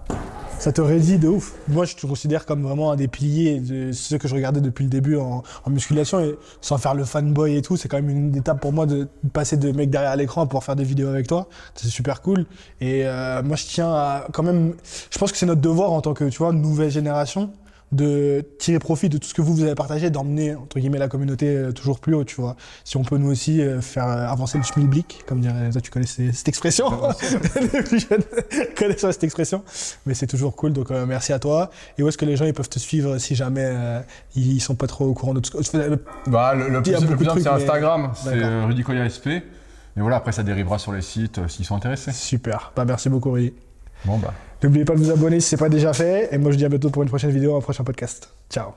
Ça te rédit de ouf. Moi, je te considère comme vraiment un des piliers de ceux que je regardais depuis le début en, en musculation. Et sans faire le fanboy et tout, c'est quand même une étape pour moi de passer de mec derrière l'écran à pouvoir faire des vidéos avec toi. C'est super cool. Et euh, moi, je tiens à quand même. Je pense que c'est notre devoir en tant que, tu vois, nouvelle génération de tirer profit de tout ce que vous, vous avez partagé, d'emmener, entre guillemets, la communauté euh, toujours plus haut, tu vois. Si on peut nous aussi euh, faire euh, avancer le schmilblick, comme dirait, toi tu connais cette expression, [LAUGHS] les plus jeunes [LAUGHS] connaissent cette expression, mais c'est toujours cool, donc euh, merci à toi. Et où est-ce que les gens ils peuvent te suivre si jamais euh, ils sont pas trop au courant de tout ce que... Bah, le, le plus, plus c'est mais- Instagram, c'est Rudy SP. Et voilà, après, ça dérivera sur les sites euh, s'ils sont intéressés. Super, bah merci beaucoup Rudy. Bon, bah. N'oubliez pas de vous abonner si c'est pas déjà fait, et moi je vous dis à bientôt pour une prochaine vidéo, un prochain podcast. Ciao